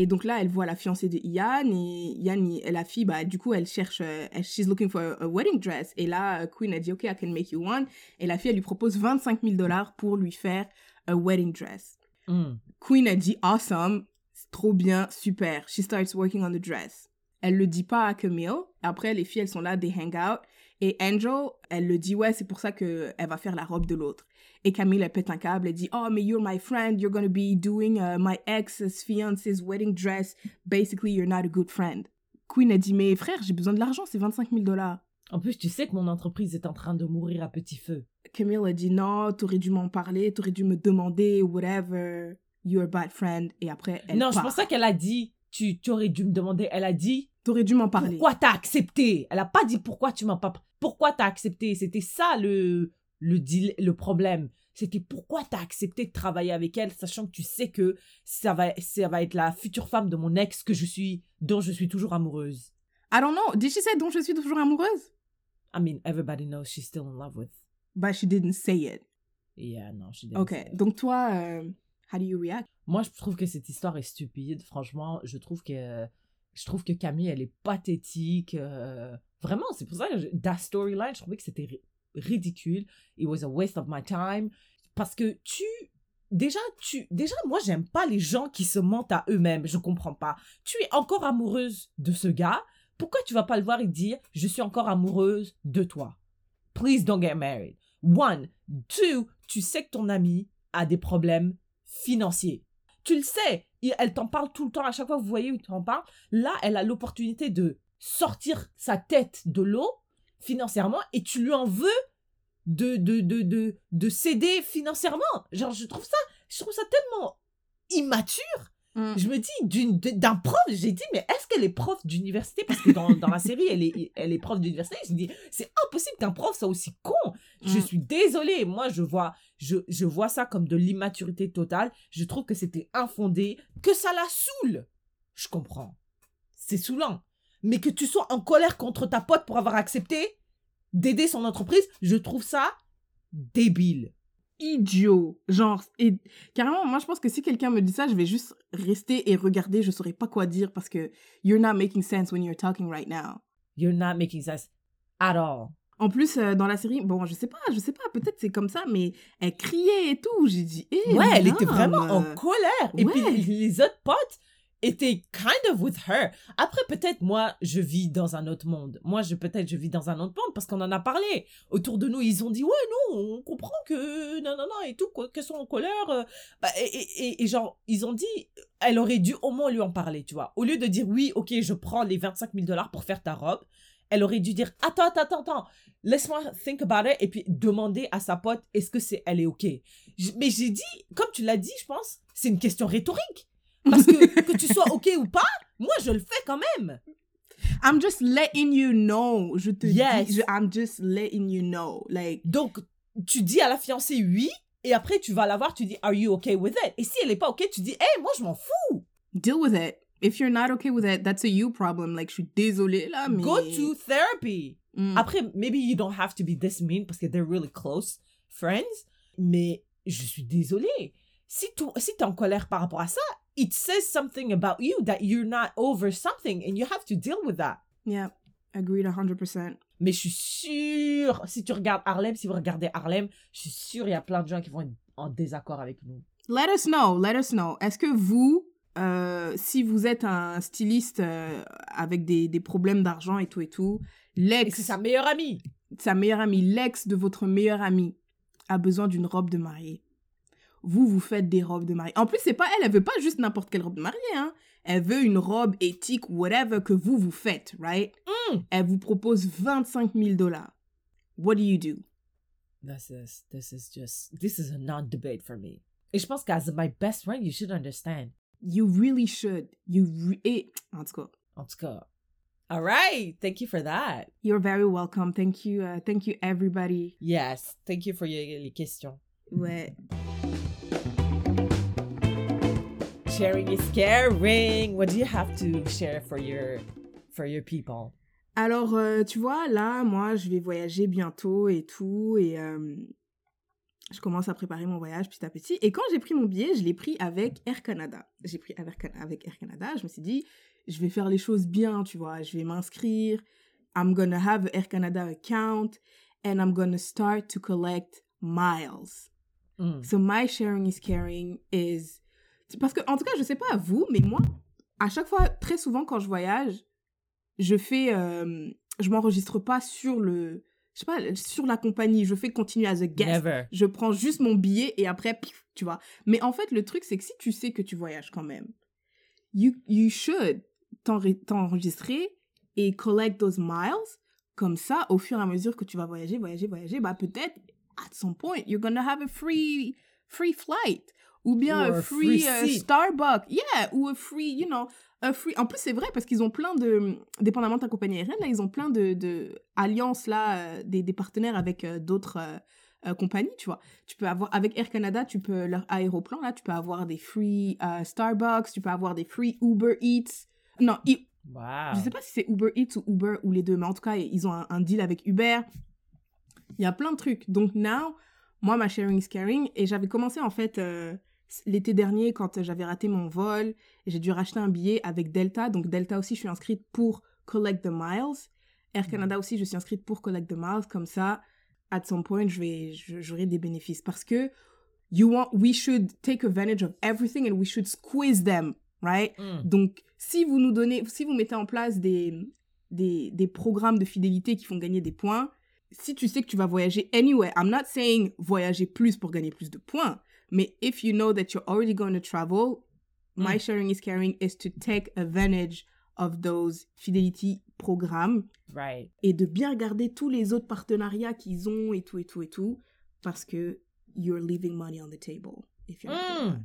Et donc là, elle voit la fiancée de Ian et Ian, il- la fille, bah, du coup, elle cherche, euh, elle- she's looking for a, a wedding dress. Et là, euh, Queen a dit, OK, I can make you one. Et la fille, elle lui propose 25 000 dollars pour lui faire a wedding dress.
Mm.
Queen a dit awesome, trop bien, super. She starts working on the dress. Elle le dit pas à Camille. Après, les filles, elles sont là, they hang out. Et Angel, elle le dit, ouais, c'est pour ça que elle va faire la robe de l'autre. Et Camille, elle pète un câble, elle dit, oh, mais you're my friend, you're gonna be doing uh, my ex's fiance's wedding dress. Basically, you're not a good friend. Queen a dit, mais frère, j'ai besoin de l'argent, c'est 25 000 dollars.
En plus, tu sais que mon entreprise est en train de mourir à petit feu.
Camille a dit, non, t'aurais dû m'en parler, t'aurais dû me demander, whatever. You're a bad friend. Et après, elle
non, je
part.
pense pas qu'elle a dit, tu, tu aurais dû me demander. Elle a dit,
T'aurais dû m'en parler.
pourquoi t'as accepté? Elle a pas dit pourquoi tu m'as pas. Pourquoi t'as accepté? C'était ça le, le, deal, le problème. C'était pourquoi t'as accepté de travailler avec elle, sachant que tu sais que ça va, ça va être la future femme de mon ex que je suis, dont je suis toujours amoureuse.
I don't know. Did she say dont je suis toujours amoureuse?
I mean, everybody knows she's still in love with.
But she didn't say it.
Yeah, non, je suis
Ok.
désolée.
Donc toi, euh, how do you react?
Moi, je trouve que cette histoire est stupide. Franchement, je trouve que je trouve que Camille, elle est pathétique. euh, Vraiment, c'est pour ça que je- that storyline, je trouvais que c'était ridicule. It was a waste of my time parce que tu déjà tu déjà moi j'aime pas les gens qui se mentent à eux-mêmes. Je comprends pas. Tu es encore amoureuse de ce gars. Pourquoi tu vas pas le voir et dire je suis encore amoureuse de toi? Please don't get married. One, two, tu sais que ton ami a des problèmes financiers. Tu le sais, elle t'en parle tout le temps, à chaque fois que vous voyez où t'en parle. Là, elle a l'opportunité de sortir sa tête de l'eau financièrement et tu lui en veux de, de, de, de, de céder financièrement. Genre, je trouve ça, je trouve ça tellement immature. Je me dis, d'un prof, j'ai dit, mais est-ce qu'elle est prof d'université? Parce que dans, dans la série, elle est, elle est prof d'université. Je me dis, c'est impossible qu'un prof soit aussi con. Je
Mm.
suis désolée. Moi, je vois, je, je vois ça comme de l'immaturité totale. Je trouve que c'était infondé, que ça la saoule. Je comprends. C'est saoulant. Mais que tu sois en colère contre ta pote pour avoir accepté d'aider son entreprise, je trouve ça débile.
Idiot. Genre, et carrément, moi je pense que si quelqu'un me dit ça, je vais juste rester et regarder, je saurais pas quoi dire parce que you're not making sense when you're talking right now.
You're not making sense at all.
En plus, euh, dans la série, bon, je sais pas, je sais pas, peut-être c'est comme ça, mais elle criait et tout. J'ai dit, eh,
Ouais, elle était vraiment en colère. Et puis
ouais.
les autres potes étaient kind of with her. Après, peut-être moi, je vis dans un autre monde. Moi, je peut-être je vis dans un autre monde parce qu'on en a parlé. Autour de nous, ils ont dit ouais, non, on comprend que non, non, non et tout, qu'elles sont en colère. euh. Bah, et, et, et- genre, ils ont dit, elle aurait dû au moins lui en parler, tu vois. Au lieu de dire oui, ok, je prends les 25 000 dollars pour faire ta robe. Elle aurait dû dire attends attends attends attends laisse-moi think about it et puis demander à sa pote est-ce que c'est elle est ok? Mais j'ai dit comme tu l'as dit je pense c'est une question rhétorique parce que que tu sois ok ou pas moi je le fais quand même
I'm just letting you know. Je te
Yes.
dis, je- I'm just letting you know. Like,
donc tu dis à la fiancée oui et après tu vas la voir tu dis are you okay with it? Et si elle est pas ok tu dis hey moi je m'en fous
deal with it. If you're not okay with it, that's a you problem. Like, je suis désolée là, mais.
go to therapy
Mm.
Après, maybe you don't have to be this mean parce que they're really close friends. Mais je suis désolée. Si tu si es en colère par rapport à ça, it says something about you that you're not over something and you have to deal with that.
Yeah, agreed 100%.
Mais je suis sûre, si tu regardes Harlem, si vous regardez Harlem, je suis sûre il y a plein de gens qui vont être en désaccord avec nous.
Let us know, let us know. Est-ce que vous, euh, si vous êtes un styliste euh, avec des, des problèmes d'argent et tout et tout,
Et
l'ex,
c'est sa meilleure amie.
sa meilleure amie, l'ex de votre meilleure amie a besoin d'une robe de mariée. Vous, vous faites des robes de mariée. En plus, c'est pas elle, elle veut pas juste n'importe quelle robe de mariée, hein. Elle veut une robe éthique, whatever, que vous, vous faites, right?
Mm.
Elle vous propose 25 000 dollars. What do you do?
This is, this is just, this is a non-debate for me. Et je pense qu'as my best friend, you should understand.
You really should. You re- et, en tout cas,
En tout cas. All right. Thank you for that.
you're very welcome. Thank you, uh, thank you everybody.
Yes. Thank you for your, les questions.
Ouais.
Sharing is caring. What do you have to share for your for your people?
Alors, euh, tu vois, là, moi, je vais voyager bientôt et tout, et euh, je commence à préparer mon voyage petit à petit. Et quand j'ai pris mon billet, je l'ai pris avec Air Canada. J'ai pris avec, Air Canada, je me suis dit, je vais faire les choses bien, tu vois, je vais m'inscrire, I'm gonna have a Air Canada account, and I'm gonna start to collect miles.
Mm.
So my sharing is caring is parce que en tout cas je sais pas à vous mais moi à chaque fois très souvent quand je voyage je fais euh, je m'enregistre pas sur le je sais pas sur la compagnie. Je fais continuer as a guest.
Never.
je prends juste mon billet et après pif, tu vois. Mais en fait le truc c'est que si tu sais que tu voyages quand même you you should t'enre- t'enregistrer et collect those miles. Comme ça au fur et à mesure que tu vas voyager voyager voyager bah peut-être at some point you're gonna have a free free flight ou bien a
a
free, euh. Starbucks yeah ou a free you know a free en plus c'est vrai parce qu'ils ont plein de dépendamment de ta compagnie aérienne là ils ont plein de, de alliances là euh, des, des partenaires avec euh, d'autres euh, compagnies tu vois tu peux avoir avec Air Canada tu peux leur aéroplan là tu peux avoir des free Starbucks tu peux avoir des free Uber Eats non I-
Wow.
je sais pas si c'est Uber Eats ou Uber ou les deux, mais en tout cas, ils ont un, un deal avec Uber. Il y a plein de trucs. Donc, now, moi, ma sharing is caring. Et j'avais commencé, en fait, l'été dernier, quand j'avais raté mon vol, j'ai dû racheter un billet avec Delta. Donc, Delta aussi, je suis inscrite pour Collect the Miles. Air Canada aussi, je suis inscrite pour Collect the Miles. Comme ça, at some point, je vais, je- j'aurai des bénéfices. Parce que, you want, we should take advantage of everything and we should squeeze them, right?
Mm.
Donc, si vous nous donnez, si vous mettez en place des, des, des programmes de fidélité qui font gagner des points, si tu sais que tu vas voyager anyway, I'm not saying voyager plus pour gagner plus de points, mais if you know that you're already going to travel, my
Mm.
sharing is caring is to take advantage of those fidelity programmes
Right.
et de bien regarder tous les autres partenariats qu'ils ont et tout et tout et tout parce que you're leaving money on the table if you're.
Mm.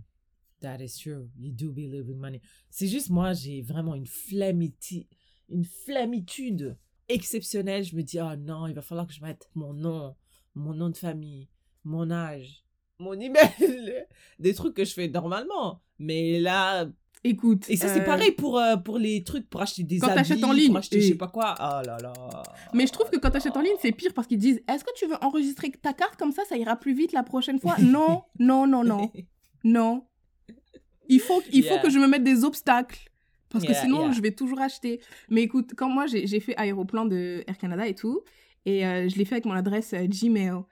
That is true. You do be living money. C'est juste moi, j'ai vraiment une flammiti- une flammitude exceptionnelle. Je me dis, oh non, il va falloir que je mette mon nom, mon nom de famille, mon âge, mon email, des trucs que je fais normalement. Mais là,
Écoute,
et ça c'est
euh,
pareil pour, euh, pour les trucs, pour acheter des
Quand
habits,
t'achètes en ligne,
pour acheter je sais pas quoi. Oh là là.
Mais je trouve que quand tu achètes en ligne, c'est pire parce qu'ils disent Est-ce que tu veux enregistrer ta carte comme ça, ça ira plus vite la prochaine fois? Non, non, non, non, non. Il faut, il faut que je me mette des obstacles. Parce que sinon,
yeah.
je vais toujours acheter. Mais écoute, quand moi, j'ai fait aéroplan de Air Canada et tout, et euh, je l'ai fait avec mon adresse Gmail.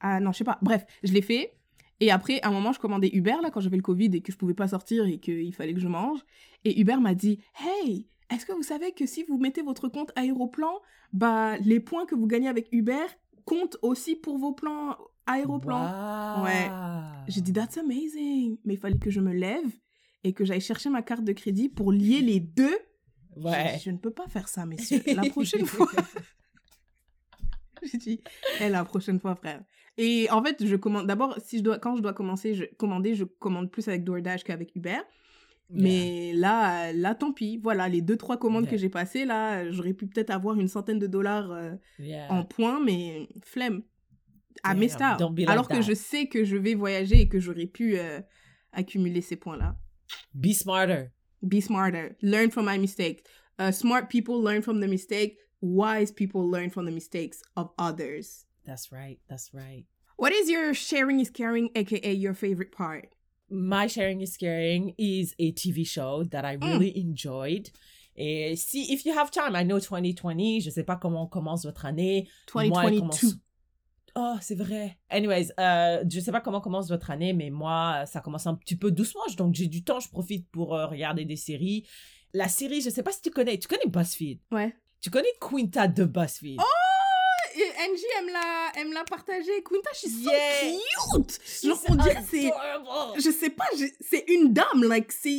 Ah non, je sais pas. Bref, je l'ai fait. Et après, à un moment, je commandais Uber, là, quand j'avais le Covid et que je pouvais pas sortir et qu'il fallait que je mange. Et Uber m'a dit Hey, est-ce que vous savez que si vous mettez votre compte aéroplan, bah, les points que vous gagnez avec Uber comptent aussi pour vos plans aéroplan Ouais. J'ai dit That's amazing. Mais il fallait que je me lève et que j'aille chercher ma carte de crédit pour lier les deux.
Ouais.
Je, je ne peux pas faire ça, messieurs. La prochaine fois. J'ai dit, eh, la prochaine fois, frère. Et en fait, je commande. D'abord, si je dois, quand je dois commencer, je, commander, je commande plus avec DoorDash qu'avec Uber. Mais là, là, tant pis. Voilà, les deux, trois commandes
Yeah.
que j'ai passées, là, j'aurais pu peut-être avoir une centaine de dollars euh,
Yeah.
en points, mais flemme. À mes stars.
like
Alors que
that.
je sais que je vais voyager et que j'aurais pu euh, accumuler ces points-là.
Be smarter.
Be smarter. Learn from my mistakes. Uh, smart people learn from the mistake. Wise people learn from the mistakes of others.
That's right. That's right.
What is your sharing is caring, aka your favorite part?
My Sharing is Caring is a TV show that I really enjoyed. Et si, if you have time, I know 2020, je sais pas comment commence votre année. Moi, elle
2022.
commence- Oh, c'est vrai. Anyways, euh, je sais pas comment commence votre année, mais moi, ça commence un petit peu doucement. Donc, j'ai du temps, je profite pour euh, regarder des séries. La série, je sais pas si tu connais. Tu connais BuzzFeed?
Ouais.
Tu connais Quinta de BuzzFeed?
Oh, Angie aime la, aime la partager. Quinta, she's so
Yeah.
cute. Genre, on dirait c'est, je sais pas, c'est une dame, like, c'est,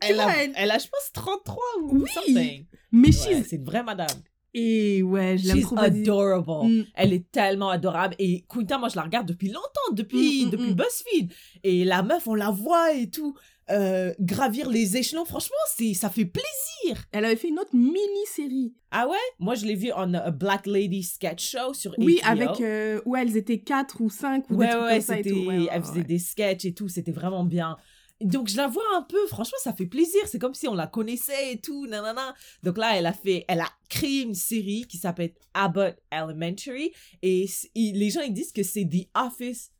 Elle a,
elle-
elle a, je pense, 33 ou
Oui.
something.
mais
Ouais,
she's,
c'est une vraie madame.
et ouais, je l'aime trop.
adorable.
Mm.
Elle est tellement adorable. Et Quinta, moi, je la regarde depuis longtemps, depuis,
Mm, mm,
depuis. BuzzFeed. Et la meuf, on la voit et tout. Euh, gravir les échelons, franchement, c'est, ça fait plaisir.
Elle avait fait une autre mini-série.
Ah ouais? Moi, je l'ai vu en a Black Lady Sketch Show sur
Oui,
HBO.
avec euh, où elles étaient quatre ou cinq ou
Ouais,
des trucs
ouais,
comme ça et tout. Ouais, ouais,
elle faisait
ouais.
des sketchs et tout, c'était vraiment bien. Donc je la vois un peu, franchement ça fait plaisir, c'est comme si on la connaissait et tout, nanana. Donc là elle a fait, elle a créé une série qui s'appelle Abbott Elementary et les gens ils disent que c'est The Office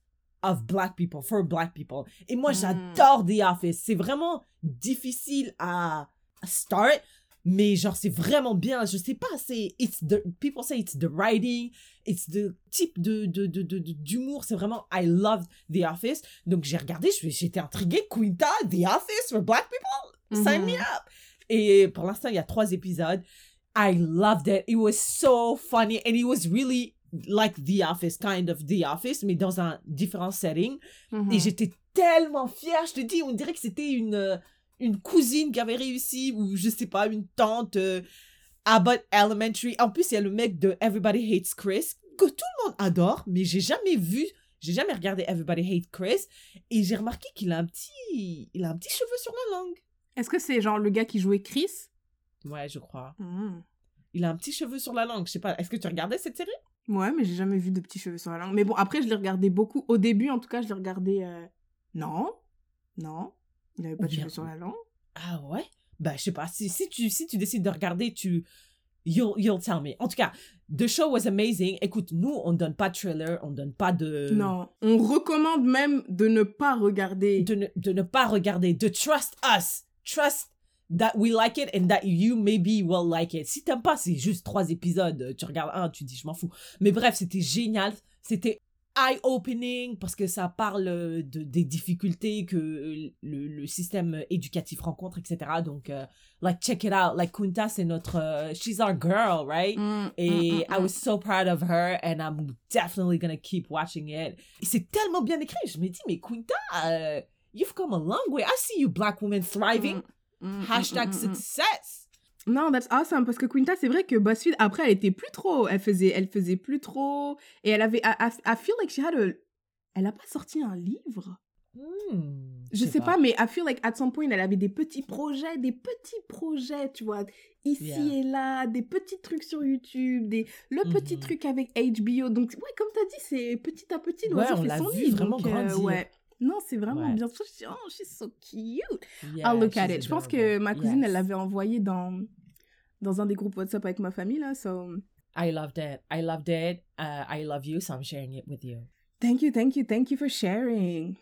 of Black People, for Black People. Et moi
Mm.
j'adore The Office, c'est vraiment difficile à start, Mais genre, c'est vraiment bien. Je sais pas, c'est. It's the. People say it's the writing, it's the type de, de, de, d'humour. C'est vraiment. I love The Office. Donc, j'ai regardé, j'étais intriguée. Quinta, The Office for Black people? Sign me
Mhm.
up. Et pour l'instant, il y a trois épisodes. I loved it. It was so funny and it was really like The Office, kind of The Office, mais dans un différent setting.
Mhm.
Et j'étais tellement fière, je te dis, on dirait que c'était une, euh, une cousine qui avait réussi, ou je sais pas, une tante. euh, Abbott Elementary. En plus, il y a le mec de Everybody Hates Chris, que tout le monde adore, mais j'ai jamais vu, j'ai jamais regardé Everybody Hates Chris, et j'ai remarqué qu'il a un petit, il a un petit cheveu sur la langue.
Est-ce que c'est genre le gars qui jouait Chris?
Ouais, je crois.
Mhm.
Il a un petit cheveu sur la langue. Je sais pas, est-ce que tu regardais cette série?
Ouais, mais j'ai jamais vu de petits cheveux sur la langue. Mais bon, après, je l'ai regardé beaucoup. Au début, en tout cas, je l'ai regardé. euh, Non, non, il avait pas de cheveux sur la langue.
Ah ouais? Bah, je sais pas. Si, si, tu, si tu décides de regarder, tu. You'll, you'll tell me. En tout cas, the show was amazing. Écoute, nous, on donne pas de trailer, on donne pas de.
Non, on recommande même de ne pas regarder.
De ne, de ne pas regarder. De trust us. Trust that we like it and that you maybe will like it. Si t'aimes pas, c'est juste trois épisodes. Tu regardes un, tu dis, je m'en fous. Mais bref, c'était génial. C'était eye-opening parce que ça parle de, des difficultés que le, le système éducatif rencontre, etc. Donc, euh, like, check it out. Like, Kunta, c'est notre... euh, she's our girl, right?
Mm,
Et
mm, mm,
I
mm.
was so proud of her and I'm definitely gonna keep watching it. C'est tellement bien écrit. Je me dis, mais Kunta, euh, you've come a long way. I see you black women thriving.
Mm, mm,
Hashtag
mm,
success.
Non, that's awesome parce que Quinta, c'est vrai que BuzzFeed après, elle était plus trop, elle faisait, elle faisait plus trop et elle avait, I, I- I feel like she had a, elle a pas sorti un livre?
Hmm,
Je sais pas. mais I feel like at some point, elle avait des petits projets, des petits projets, tu vois, ici
Yeah.
et là, des petits trucs sur YouTube, des, le petit
Mhm.
truc avec HBO. Donc, ouais, comme t'as dit, c'est petit à petit,
Ouais, on
fait
l'a
son
vu
nid,
vraiment
donc, euh, ouais. Non, c'est vraiment
Ouais.
bien. Je dis, oh, she's so cute.
Yeah,
I'll look at it. Je pense que ma cousine, elle l'avait envoyé dans, dans un des groupes WhatsApp avec ma famille, là, so...
I loved it. I loved it. Uh, I love you, so I'm sharing it with you.
Thank you, thank you, thank you for sharing.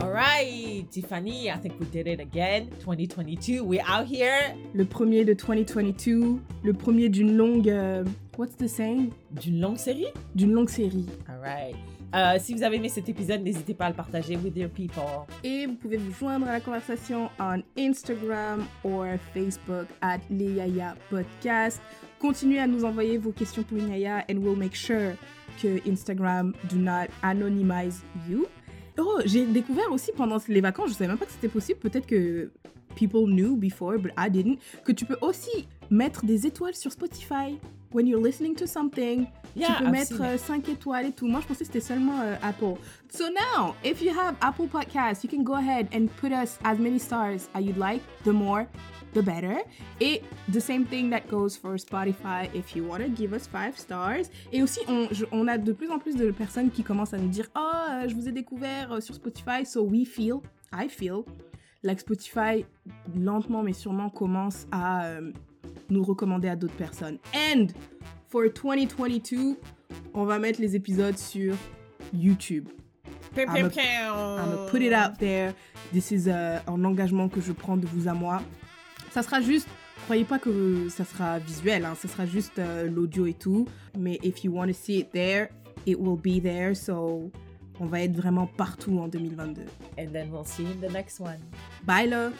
All right, Tiffany, I think we did it again. 2022, we're out here.
Le premier de 2022, le premier d'une longue... euh, what's the saying?
D'une longue série?
D'une longue série.
All right. Euh, si vous avez aimé cet épisode, n'hésitez pas à le partager with your people.
Et vous pouvez vous joindre à la conversation on Instagram ou Facebook at Léaya Podcast. Continuez à nous envoyer vos questions pour Léaya and we'll make sure que Instagram do not anonymize you. Oh, j'ai découvert aussi pendant les vacances, je savais même pas que c'était possible, peut-être que people knew before, but I didn't, que tu peux aussi mettre des étoiles sur Spotify when you're listening to something.
Yeah,
tu peux
I've
mettre
seen it.
5 étoiles et tout. Moi, je pensais que c'était seulement euh, Apple. So now, if you have Apple Podcasts, you can go ahead and put us as many stars as you'd like. The more, the better. Et the same thing that goes for Spotify if you want to give us 5 stars. Et aussi, on, je- on a de plus en plus de personnes qui commencent à nous dire Oh, euh, je vous ai découvert euh, sur Spotify. So we feel, I feel, like Spotify, lentement mais sûrement, commence à euh, nous recommander à d'autres personnes. And for 2022, on va mettre les épisodes sur YouTube.
Pew,
I'm
pew,
a-
pew.
I'm gonna put it out there. This is uh, un engagement que je prends de vous à moi. Ça sera juste, croyez pas que ça sera visuel, hein, ça sera juste euh, l'audio et tout. Mais if you want to see it there, it will be there. So, on va être vraiment partout en 2022.
And then we'll see you in the next one.
Bye là!